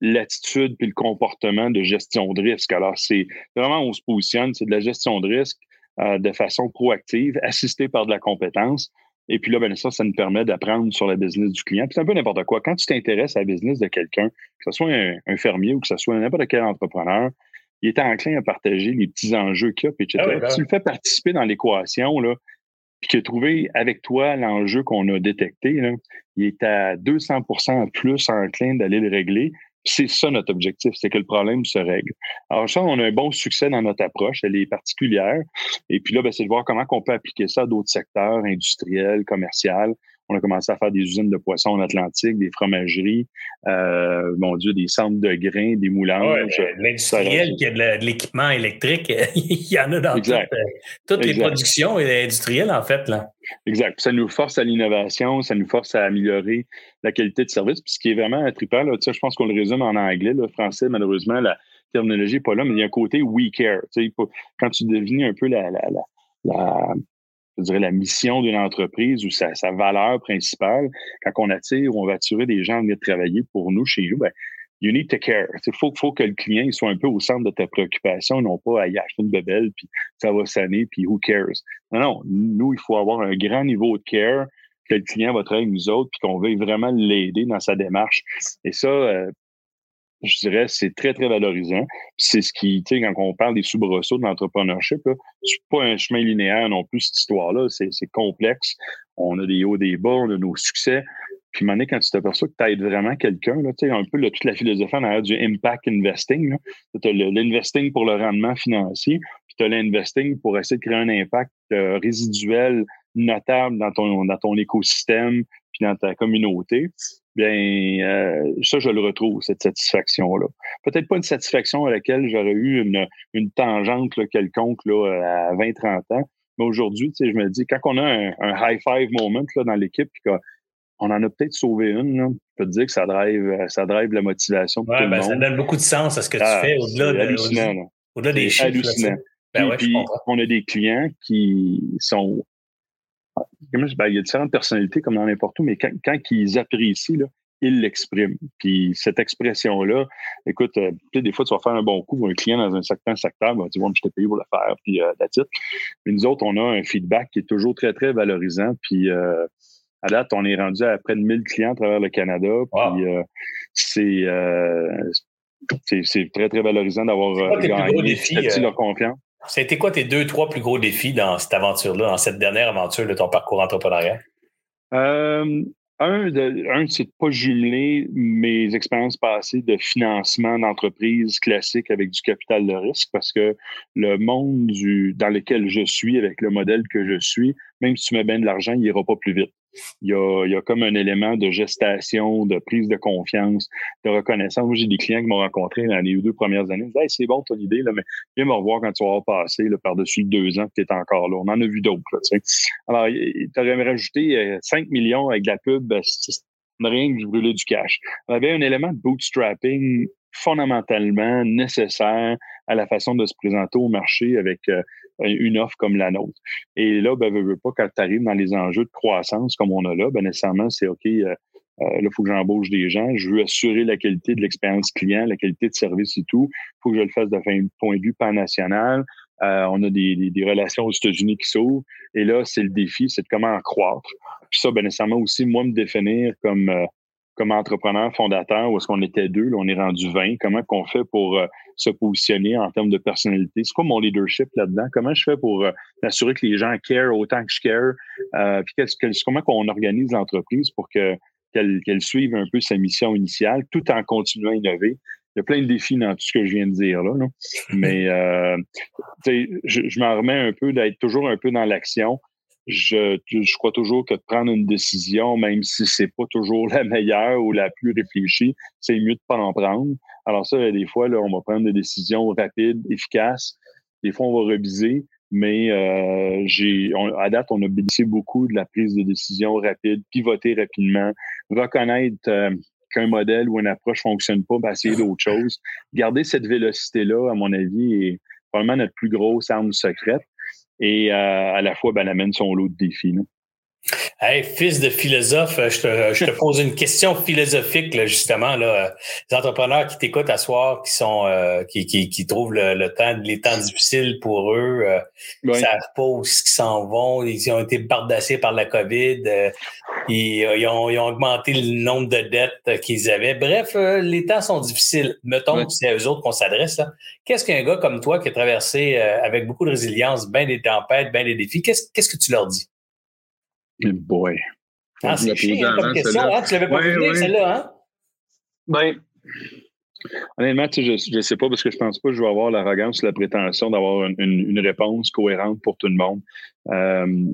l'attitude puis le comportement de gestion de risque. Alors, c'est vraiment, on se positionne, c'est de la gestion de risque euh, de façon proactive, assistée par de la compétence. Et puis là, ben, ça, ça nous permet d'apprendre sur la business du client. Puis c'est un peu n'importe quoi. Quand tu t'intéresses à la business de quelqu'un, que ce soit un, fermier ou que ce soit n'importe quel entrepreneur, il est enclin à partager les petits enjeux qu'il y a, etc. Ah ben tu le fais participer dans l'équation, là, puis qu'il a trouvé avec toi l'enjeu qu'on a détecté, là, il est à 200% plus enclin d'aller le régler c'est ça notre objectif, c'est que le problème se règle. Alors ça, on a un bon succès dans notre approche, elle est particulière. Et puis là, ben, c'est de voir comment on peut appliquer ça à d'autres secteurs industriels, commerciaux. On a commencé à faire des usines de poissons en Atlantique, des fromageries, euh, mon Dieu, des centres de grains, des moulanges. L'industriel qui a de l'équipement électrique, il y en a dans euh, toutes, les productions industrielles, en fait. Là. Exact. Ça nous force à l'innovation, ça nous force à améliorer la qualité de service. Puis ce qui est vraiment trippant, là, je pense qu'on le résume en anglais. Le français, malheureusement, la terminologie n'est pas là, mais il y a un côté we care. quand tu devines un peu la, la, la, je dirais, la mission d'une entreprise ou sa, sa, valeur principale, quand on attire ou on va attirer des gens à venir travailler pour nous, chez nous, ben, you need to care. Il faut, faut que le client soit un peu au centre de ta préoccupation, non pas à y acheter une bebelle, puis ça va sonner, puis who cares? Non, non, nous, il faut avoir un grand niveau de care, que le client va travailler avec nous autres, puis qu'on veuille vraiment l'aider dans sa démarche. Et ça, euh, je dirais, c'est très, très valorisant. C'est ce qui, tu sais, quand on parle des soubresauts de l'entrepreneurship, c'est pas un chemin linéaire non plus, cette histoire-là. C'est complexe. On a des hauts, des bas, on a nos succès. Puis, à quand tu t'aperçois que tu aides vraiment quelqu'un, tu sais, un peu toute la philosophie en arrière du impact investing. Tu as l'investing pour le rendement financier, puis tu as l'investing pour essayer de créer un impact euh, résiduel notable dans ton, dans ton écosystème puis dans ta communauté. Bien, euh, ça, je le retrouve, cette satisfaction-là. Peut-être pas une satisfaction à laquelle j'aurais eu une, une tangente quelconque là, à 20-30 ans, mais aujourd'hui, tu sais, je me dis, quand on a un, high five moment là, dans l'équipe, puis on en a peut-être sauvé une. Là. Je peux te dire que ça drive, ça drive la motivation de tout le ben, monde. Ça donne beaucoup de sens à ce que tu ah, fais au-delà de, au-delà des chiffres. hallucinant. Ben puis, on a des clients qui sont... Ben, il y a différentes personnalités comme dans n'importe où, mais quand, quand ils apprécient, là, ils l'expriment. Puis cette expression-là, écoute, euh, des fois, tu vas faire un bon coup pour un client dans un certain secteur, ben, tu vois, je t'ai payé pour le faire, puis euh, la titre. Mais nous autres, on a un feedback qui est toujours très, très valorisant. Puis euh, à date, on est rendu à près de 1000 clients à travers le Canada. Puis euh, euh, c'est c'est très, très valorisant d'avoir euh, gagné défis, leur confiance. Ça a été quoi tes deux, trois plus gros défis dans cette aventure-là, dans cette dernière aventure de ton parcours entrepreneurial? Euh, un, c'est de pas jumeler mes expériences passées de financement d'entreprise classique avec du capital de risque parce que le monde dans lequel je suis, avec le modèle que je suis, même si tu mets bien de l'argent, il ira pas plus vite. Il y, a, il y a comme un élément de gestation, de prise de confiance, de reconnaissance. Moi, j'ai des clients qui m'ont rencontré dans les deux premières années. Ils disent hey, c'est bon ton idée, là, mais viens me revoir quand tu vas passé par-dessus deux ans que tu es encore là. On en a vu d'autres. Alors, tu aurais rajouté 5 millions avec de la pub, ben, rien que je brûlais du cash. On avait un élément de bootstrapping fondamentalement nécessaire à la façon de se présenter au marché avec euh, une offre comme la nôtre. Et là, ben, veux, veux pas, quand tu arrives dans les enjeux de croissance comme on a là, ben, nécessairement, c'est OK, euh, euh, là, il faut que j'embauche des gens. Je veux assurer la qualité de l'expérience client, la qualité de service et tout. Il faut que je le fasse d'un point de vue pan-national. On a des, des, relations aux États-Unis qui s'ouvrent. Et là, c'est le défi, c'est de comment en croître. Puis ça, ben, nécessairement aussi, moi, me définir comme comme entrepreneur fondateur, où est-ce qu'on était deux, là, on est rendu 20, comment qu'on fait pour euh, se positionner en termes de personnalité? C'est quoi mon leadership là-dedans? Comment je fais pour euh, m'assurer que les gens care autant que je care? Euh, puis comment qu'on organise l'entreprise pour que qu'elle suive un peu sa mission initiale tout en continuant à innover? Il y a plein de défis dans tout ce que je viens de dire là. Mais euh, je, je m'en remets un peu d'être toujours un peu dans l'action. Je, je crois toujours que de prendre une décision, même si c'est pas toujours la meilleure ou la plus réfléchie, c'est mieux de pas en prendre. Alors ça, des fois, là, on va prendre des décisions rapides, efficaces. Des fois, on va reviser, mais euh, j'ai à date, on a bénéficié beaucoup de la prise de décision rapide, pivoter rapidement, reconnaître euh, qu'un modèle ou une approche fonctionne pas, ben, essayer d'autres choses. Garder cette vélocité-là, à mon avis, est probablement notre plus grosse arme secrète. Et euh, à la fois, ben, elle amène son lot de défis. Hey, fils de philosophe, je te, je te pose une question philosophique, là, justement. Là. Les entrepreneurs qui t'écoutent à soir, qui sont euh, qui, qui, qui, trouvent le, temps, les temps difficiles pour eux, euh, oui. savent pas où ils s'en vont, ils ont été bardassés par la COVID, euh, ils, ils, ont, ils, ont, augmenté le nombre de dettes qu'ils avaient. Bref, euh, les temps sont difficiles. Mettons oui. que c'est à eux autres qu'on s'adresse. Qu'est-ce qu'un gars comme toi qui a traversé avec beaucoup de résilience, bien des tempêtes, bien des défis, qu'est-ce, qu'est-ce que tu leur dis? Boy. Ah, c'est chiant comme question, hein? Tu l'avais pas ouais, ouais. celle-là, hein? Ben, honnêtement, tu sais, je ne sais pas parce que je pense pas que je vais avoir l'arrogance ou la prétention d'avoir une, une, une, réponse cohérente pour tout le monde. Euh,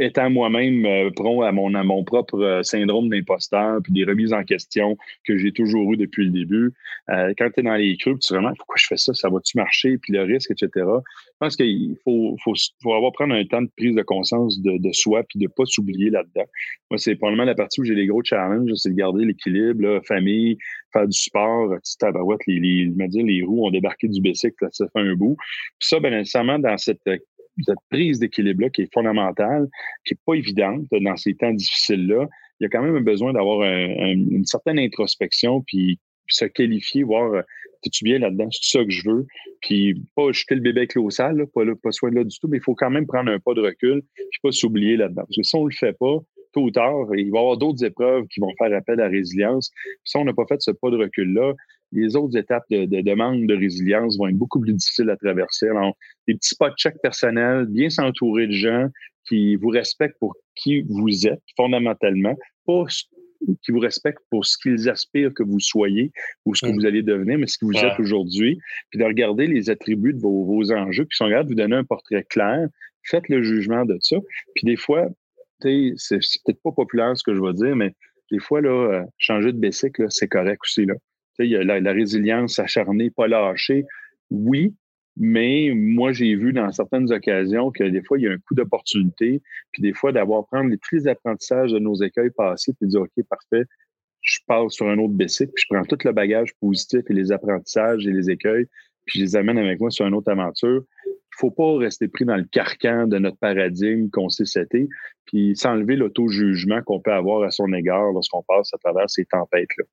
étant moi-même euh, à mon, à mon propre euh, syndrome d'imposteur, puis des remises en question que j'ai toujours eu depuis le début, euh, quand tu es dans les creux, tu te vraiment pourquoi je fais ça, ça va-tu marcher, puis le risque, etc. Je pense qu'il faut, faut, faut avoir prendre un temps de prise de conscience de, de soi, puis de pas s'oublier là-dedans. Moi, c'est probablement la partie où j'ai les gros challenges, c'est de garder l'équilibre, famille, faire du sport, petite tabarouette, les, les, me les roues ont débarqué du bicycle, ça fait un bout. Puis ça, ben, nécessairement, dans cette cette prise d'équilibre-là qui est fondamentale, qui n'est pas évidente dans ces temps difficiles-là, il y a quand même besoin d'avoir un, un, une certaine introspection, puis se qualifier, voir euh, es-tu bien là-dedans, c'est ça que je veux, puis pas jeter le bébé avec l'eau sale, là, pas, là, pas soin de là du tout, mais il faut quand même prendre un pas de recul, puis pas s'oublier là-dedans. Parce que si on le fait pas, tôt ou tard, il va y avoir d'autres épreuves qui vont faire appel à la résilience. Puis si on n'a pas fait ce pas de recul-là, les autres étapes de, de, demande de résilience vont être beaucoup plus difficiles à traverser. Alors, des petits pas de check personnels, bien s'entourer de gens qui vous respectent pour qui vous êtes fondamentalement, pas qui vous respectent pour ce qu'ils aspirent que vous soyez ou ce que mmh. vous allez devenir, mais ce que vous ouais. êtes aujourd'hui, puis de regarder les attributs de vos, vos enjeux, puis si on regarde vous donner un portrait clair, faites le jugement de ça. Puis des fois, c'est peut-être pas populaire ce que je vais dire, mais des fois, là, euh, changer de bicycle, c'est correct aussi. Là. La, la résilience acharnée, pas lâchée. Oui, mais moi, j'ai vu dans certaines occasions que des fois, il y a un coup d'opportunité, puis des fois, d'avoir prendre les, tous les apprentissages de nos écueils passés, puis dire, OK, parfait, je passe sur un autre bicycle, puis je prends tout le bagage positif et les apprentissages et les écueils, puis je les amène avec moi sur une autre aventure. Il faut pas rester pris dans le carcan de notre paradigme qu'on s'est cété, puis s'enlever l'auto-jugement qu'on peut avoir à son égard lorsqu'on passe à travers ces tempêtes-là.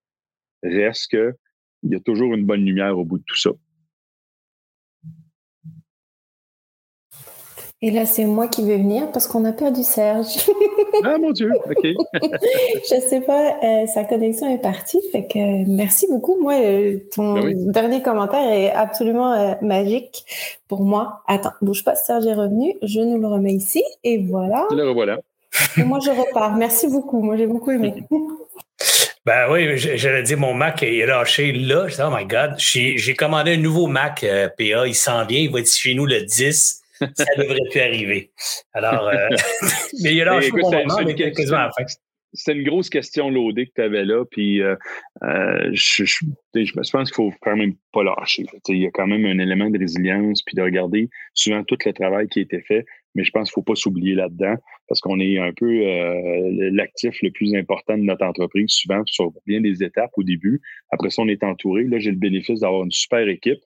Reste que il y a toujours une bonne lumière au bout de tout ça. Et là, c'est moi qui vais venir parce qu'on a perdu Serge. ah mon Dieu, OK. je sais pas, euh, sa connexion est partie. Fait que merci beaucoup. Moi, euh, ton ben oui. dernier commentaire est absolument euh, magique pour moi. Attends, bouge pas, Serge est revenu. Je nous le remets ici et voilà. Le revoilà. Et moi, je repars. Merci beaucoup. Moi, j'ai beaucoup aimé. Ben oui, j'allais dire, mon Mac est lâché là. Je dis, oh my God, j'ai commandé un nouveau Mac euh, PA. Il s'en vient. Il va être chez nous le 10. Ça devrait plus arriver. Alors, euh, mais il a lâché écoute, moment, mais quasiment à la fin. C'est une grosse question loadée que tu avais là, puis euh, euh, je, je, je, pense qu'il faut quand même pas lâcher. Il y a quand même un élément de résilience, puis de regarder souvent tout le travail qui a été fait, mais je pense qu'il ne faut pas s'oublier là-dedans parce qu'on est un peu euh, l'actif le plus important de notre entreprise, souvent sur bien des étapes au début. Après ça, on est entouré. Là, j'ai le bénéfice d'avoir une super équipe.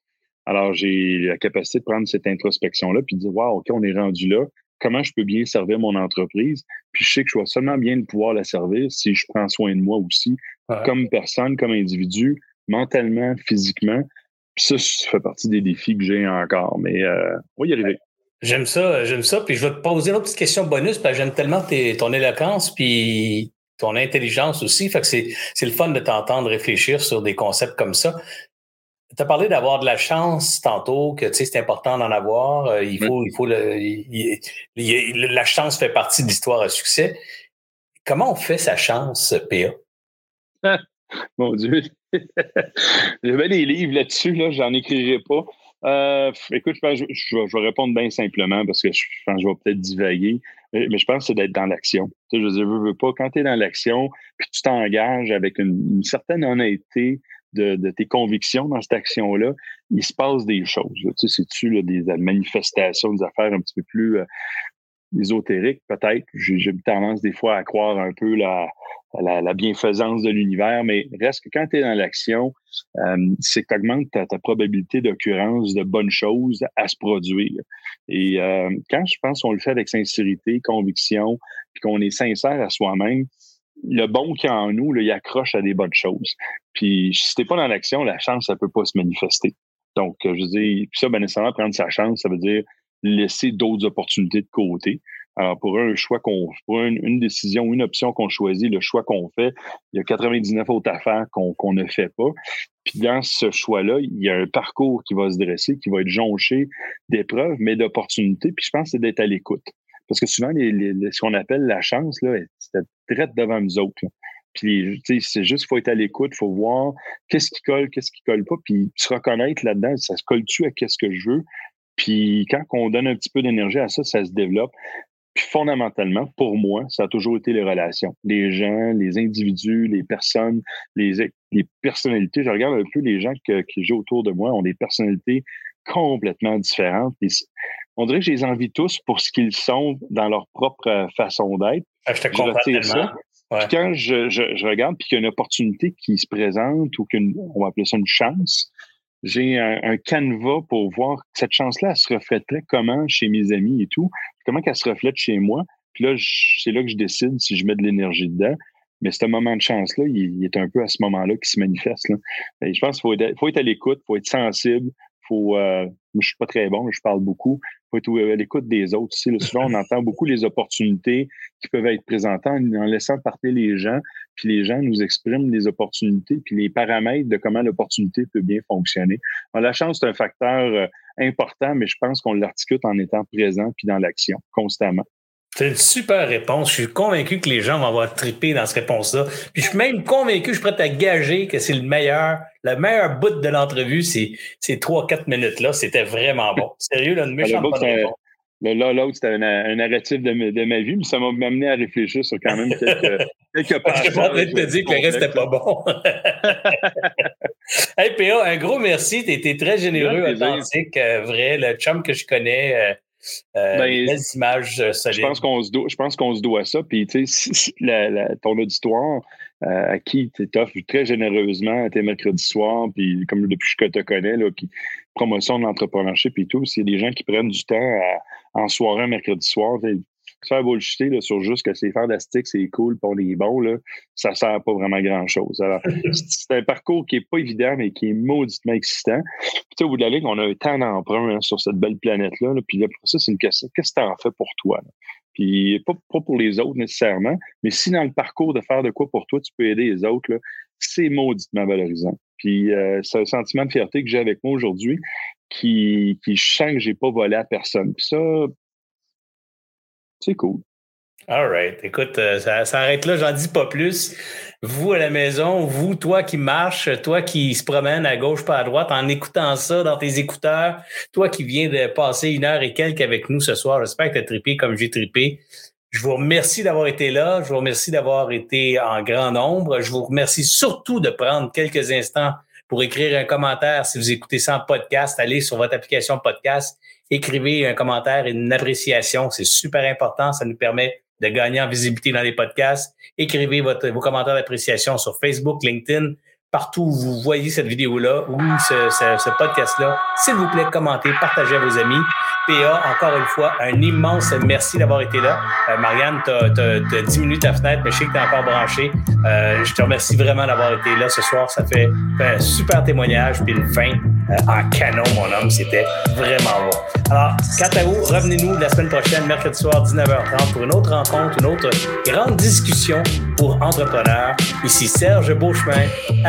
Alors, j'ai la capacité de prendre cette introspection-là puis de dire, wow, OK, on est rendu là. Comment je peux bien servir mon entreprise? Puis je sais que je vais seulement bien pouvoir la servir si je prends soin de moi aussi, ouais. comme personne, comme individu, mentalement, physiquement. Puis ça, ça fait partie des défis que j'ai encore. Mais euh, on va y arriver. J'aime ça, j'aime ça. Puis je vais te poser une autre petite question bonus, parce que j'aime tellement tes, ton éloquence puis ton intelligence aussi. Fait que c'est, c'est le fun de t'entendre réfléchir sur des concepts comme ça. Tu as parlé d'avoir de la chance tantôt, que tu sais, c'est important d'en avoir. Euh, il faut, il faut le, il, il, la chance fait partie de l'histoire à succès. Comment on fait sa chance, PA? Mon Dieu. J'avais des livres là-dessus, là, j'en écrirai pas. Euh, écoute, je, pense, je, vais, répondre bien simplement parce que je pense que je vais peut-être divaguer, mais, je pense que c'est d'être dans l'action. Tu sais, je veux, veux, veux pas, quand tu es dans l'action, puis tu t'engages avec une, certaine honnêteté de, tes convictions dans cette action-là, il se passe des choses. Tu sais, c'est-tu des manifestations, des affaires un petit peu plus euh, ésotériques, peut-être? J'ai tendance des fois à croire un peu la, la, bienfaisance de l'univers, mais reste que quand tu es dans l'action, euh, c'est que tu augmentes ta, probabilité d'occurrence de bonnes choses à se produire. Et euh, quand je pense qu'on le fait avec sincérité, conviction, puis qu'on est sincère à soi-même, le bon qui est en nous, là, il accroche à des bonnes choses. Puis si t'es pas dans l'action, la chance, ça peut pas se manifester. Donc, je veux puis ça, ben, nécessairement, prendre sa chance, ça veut dire laisser d'autres opportunités de côté. Alors, pour un choix qu'on, pour une, décision, une option qu'on choisit, le choix qu'on fait, il y a 99 autres affaires qu'on, ne fait pas. Puis dans ce choix-là, il y a un parcours qui va se dresser, qui va être jonché d'épreuves, mais d'opportunités. Puis je pense que c'est d'être à l'écoute. Parce que souvent, les, ce qu'on appelle la chance, là, très devant nous autres. Puis, c'est juste, faut être à l'écoute, faut voir qu'est-ce qui colle, qu'est-ce qui colle pas, puis se reconnaître là-dedans, ça se colle-tu à qu'est-ce que je veux? Puis, quand on donne un petit peu d'énergie à ça, ça se développe. Puis fondamentalement, pour moi, ça a toujours été les relations. Les gens, les individus, les personnes, les, les personnalités. Je regarde un peu les gens que, qui jouent autour de moi ont des personnalités complètement différentes. on dirait que je les envie tous pour ce qu'ils sont dans leur propre façon d'être. Ah, je te comprends ça. Puis quand je, je, je regarde, puis qu'il y a une opportunité qui se présente ou qu'on va appeler ça une chance, j'ai un, un, canevas pour voir cette chance-là, elle se reflèterait comment chez mes amis et tout, comment qu'elle se reflète chez moi. Puis là, c'est là que je décide si je mets de l'énergie dedans. Mais ce moment de chance-là, il, est un peu à ce moment-là qui se manifeste. Là. Et je pense qu'il faut être, faut être à l'écoute, faut être sensible, faut. Euh, je suis pas très bon, je parle beaucoup. faut être à l'écoute des autres. Aussi, souvent, on entend beaucoup les opportunités qui peuvent être présentées en, laissant partir les gens, puis les gens nous expriment les opportunités, puis les paramètres de comment l'opportunité peut bien fonctionner. la chance, c'est un facteur euh, important, mais je pense qu'on l'articule en étant présent puis dans l'action constamment. C'est une super réponse. Je suis convaincu que les gens vont avoir trippé dans cette réponse-là. Puis je suis même convaincu, je suis prêt à gager que c'est le meilleur, le meilleur bout de l'entrevue, c'est ces 3-4 minutes-là. C'était vraiment bon. Sérieux, là, une méchante Là, l'autre, c'était un, narratif de, ma vie, mais ça m'a amené à réfléchir sur quand même quelques, quelques Parce que je suis en train de te dire que le reste n'était pas bon. hey, PA, un gros merci. Tu étais très généreux, authentique, euh, vrai, le chum que je connais. Euh, ben, images euh, solides. Je pense qu'on se doit, je pense qu'on se doit ça. Puis, tu sais, ton auditoire, euh, à qui tu t'offres très généreusement tes mercredis soirs, puis comme depuis que je te connais, là, puis promotion de l'entrepreneurship et tout, c'est des gens qui prennent du temps en soirée, mercredi soir faire bullshiter là, sur juste que c'est fantastique, c'est cool, puis on est bon, là, ça sert pas vraiment grand-chose. Alors, c'est un parcours qui est pas évident, mais qui est mauditement excitant. Puis, au bout de la ligne, on a un temps d'emprunt hein, sur cette belle planète-là. Là, puis après ça, c'est une question, qu'est-ce que tu en fais pour toi? Puis pas, pas, pour les autres nécessairement, mais si dans le parcours de faire de quoi pour toi, tu peux aider les autres, c'est mauditement valorisant. Puis euh, c'est un sentiment de fierté que j'ai avec moi aujourd'hui qui, qui je sens que j'ai pas volé à personne. Puis ça, c'est cool. All right. Écoute, euh, ça, ça, arrête là, j'en dis pas plus. Vous à la maison, vous, toi qui marches, toi qui se promène à gauche pas à droite en écoutant ça dans tes écouteurs, toi qui viens de passer une heure et quelques avec nous ce soir, j'espère que tu as trippé comme j'ai trippé. Je vous remercie d'avoir été là. Je vous remercie d'avoir été en grand nombre. Je vous remercie surtout de prendre quelques instants pour écrire un commentaire. Si vous écoutez ça en podcast, allez sur votre application podcast écrivez un commentaire et une appréciation. C'est super important. Ça nous permet de gagner en visibilité dans les podcasts. Écrivez vos commentaires d'appréciation sur Facebook, LinkedIn, partout où vous voyez cette vidéo-là ou ce, podcast-là. S'il vous plaît, commentez, partagez à vos amis. PA, encore une fois, un immense merci d'avoir été là. Euh, Marianne, tu as, diminué ta fenêtre, mais je sais que tu es encore branché. Euh, je te remercie vraiment d'avoir été là ce soir. Ça fait, un super témoignage, puis une fin euh, en canon, mon homme. C'était vraiment bon. Alors, quant à vous, revenez-nous la semaine prochaine, mercredi soir, 19h30, pour une autre rencontre, une autre grande discussion pour entrepreneurs. Ici Serge Beauchemin,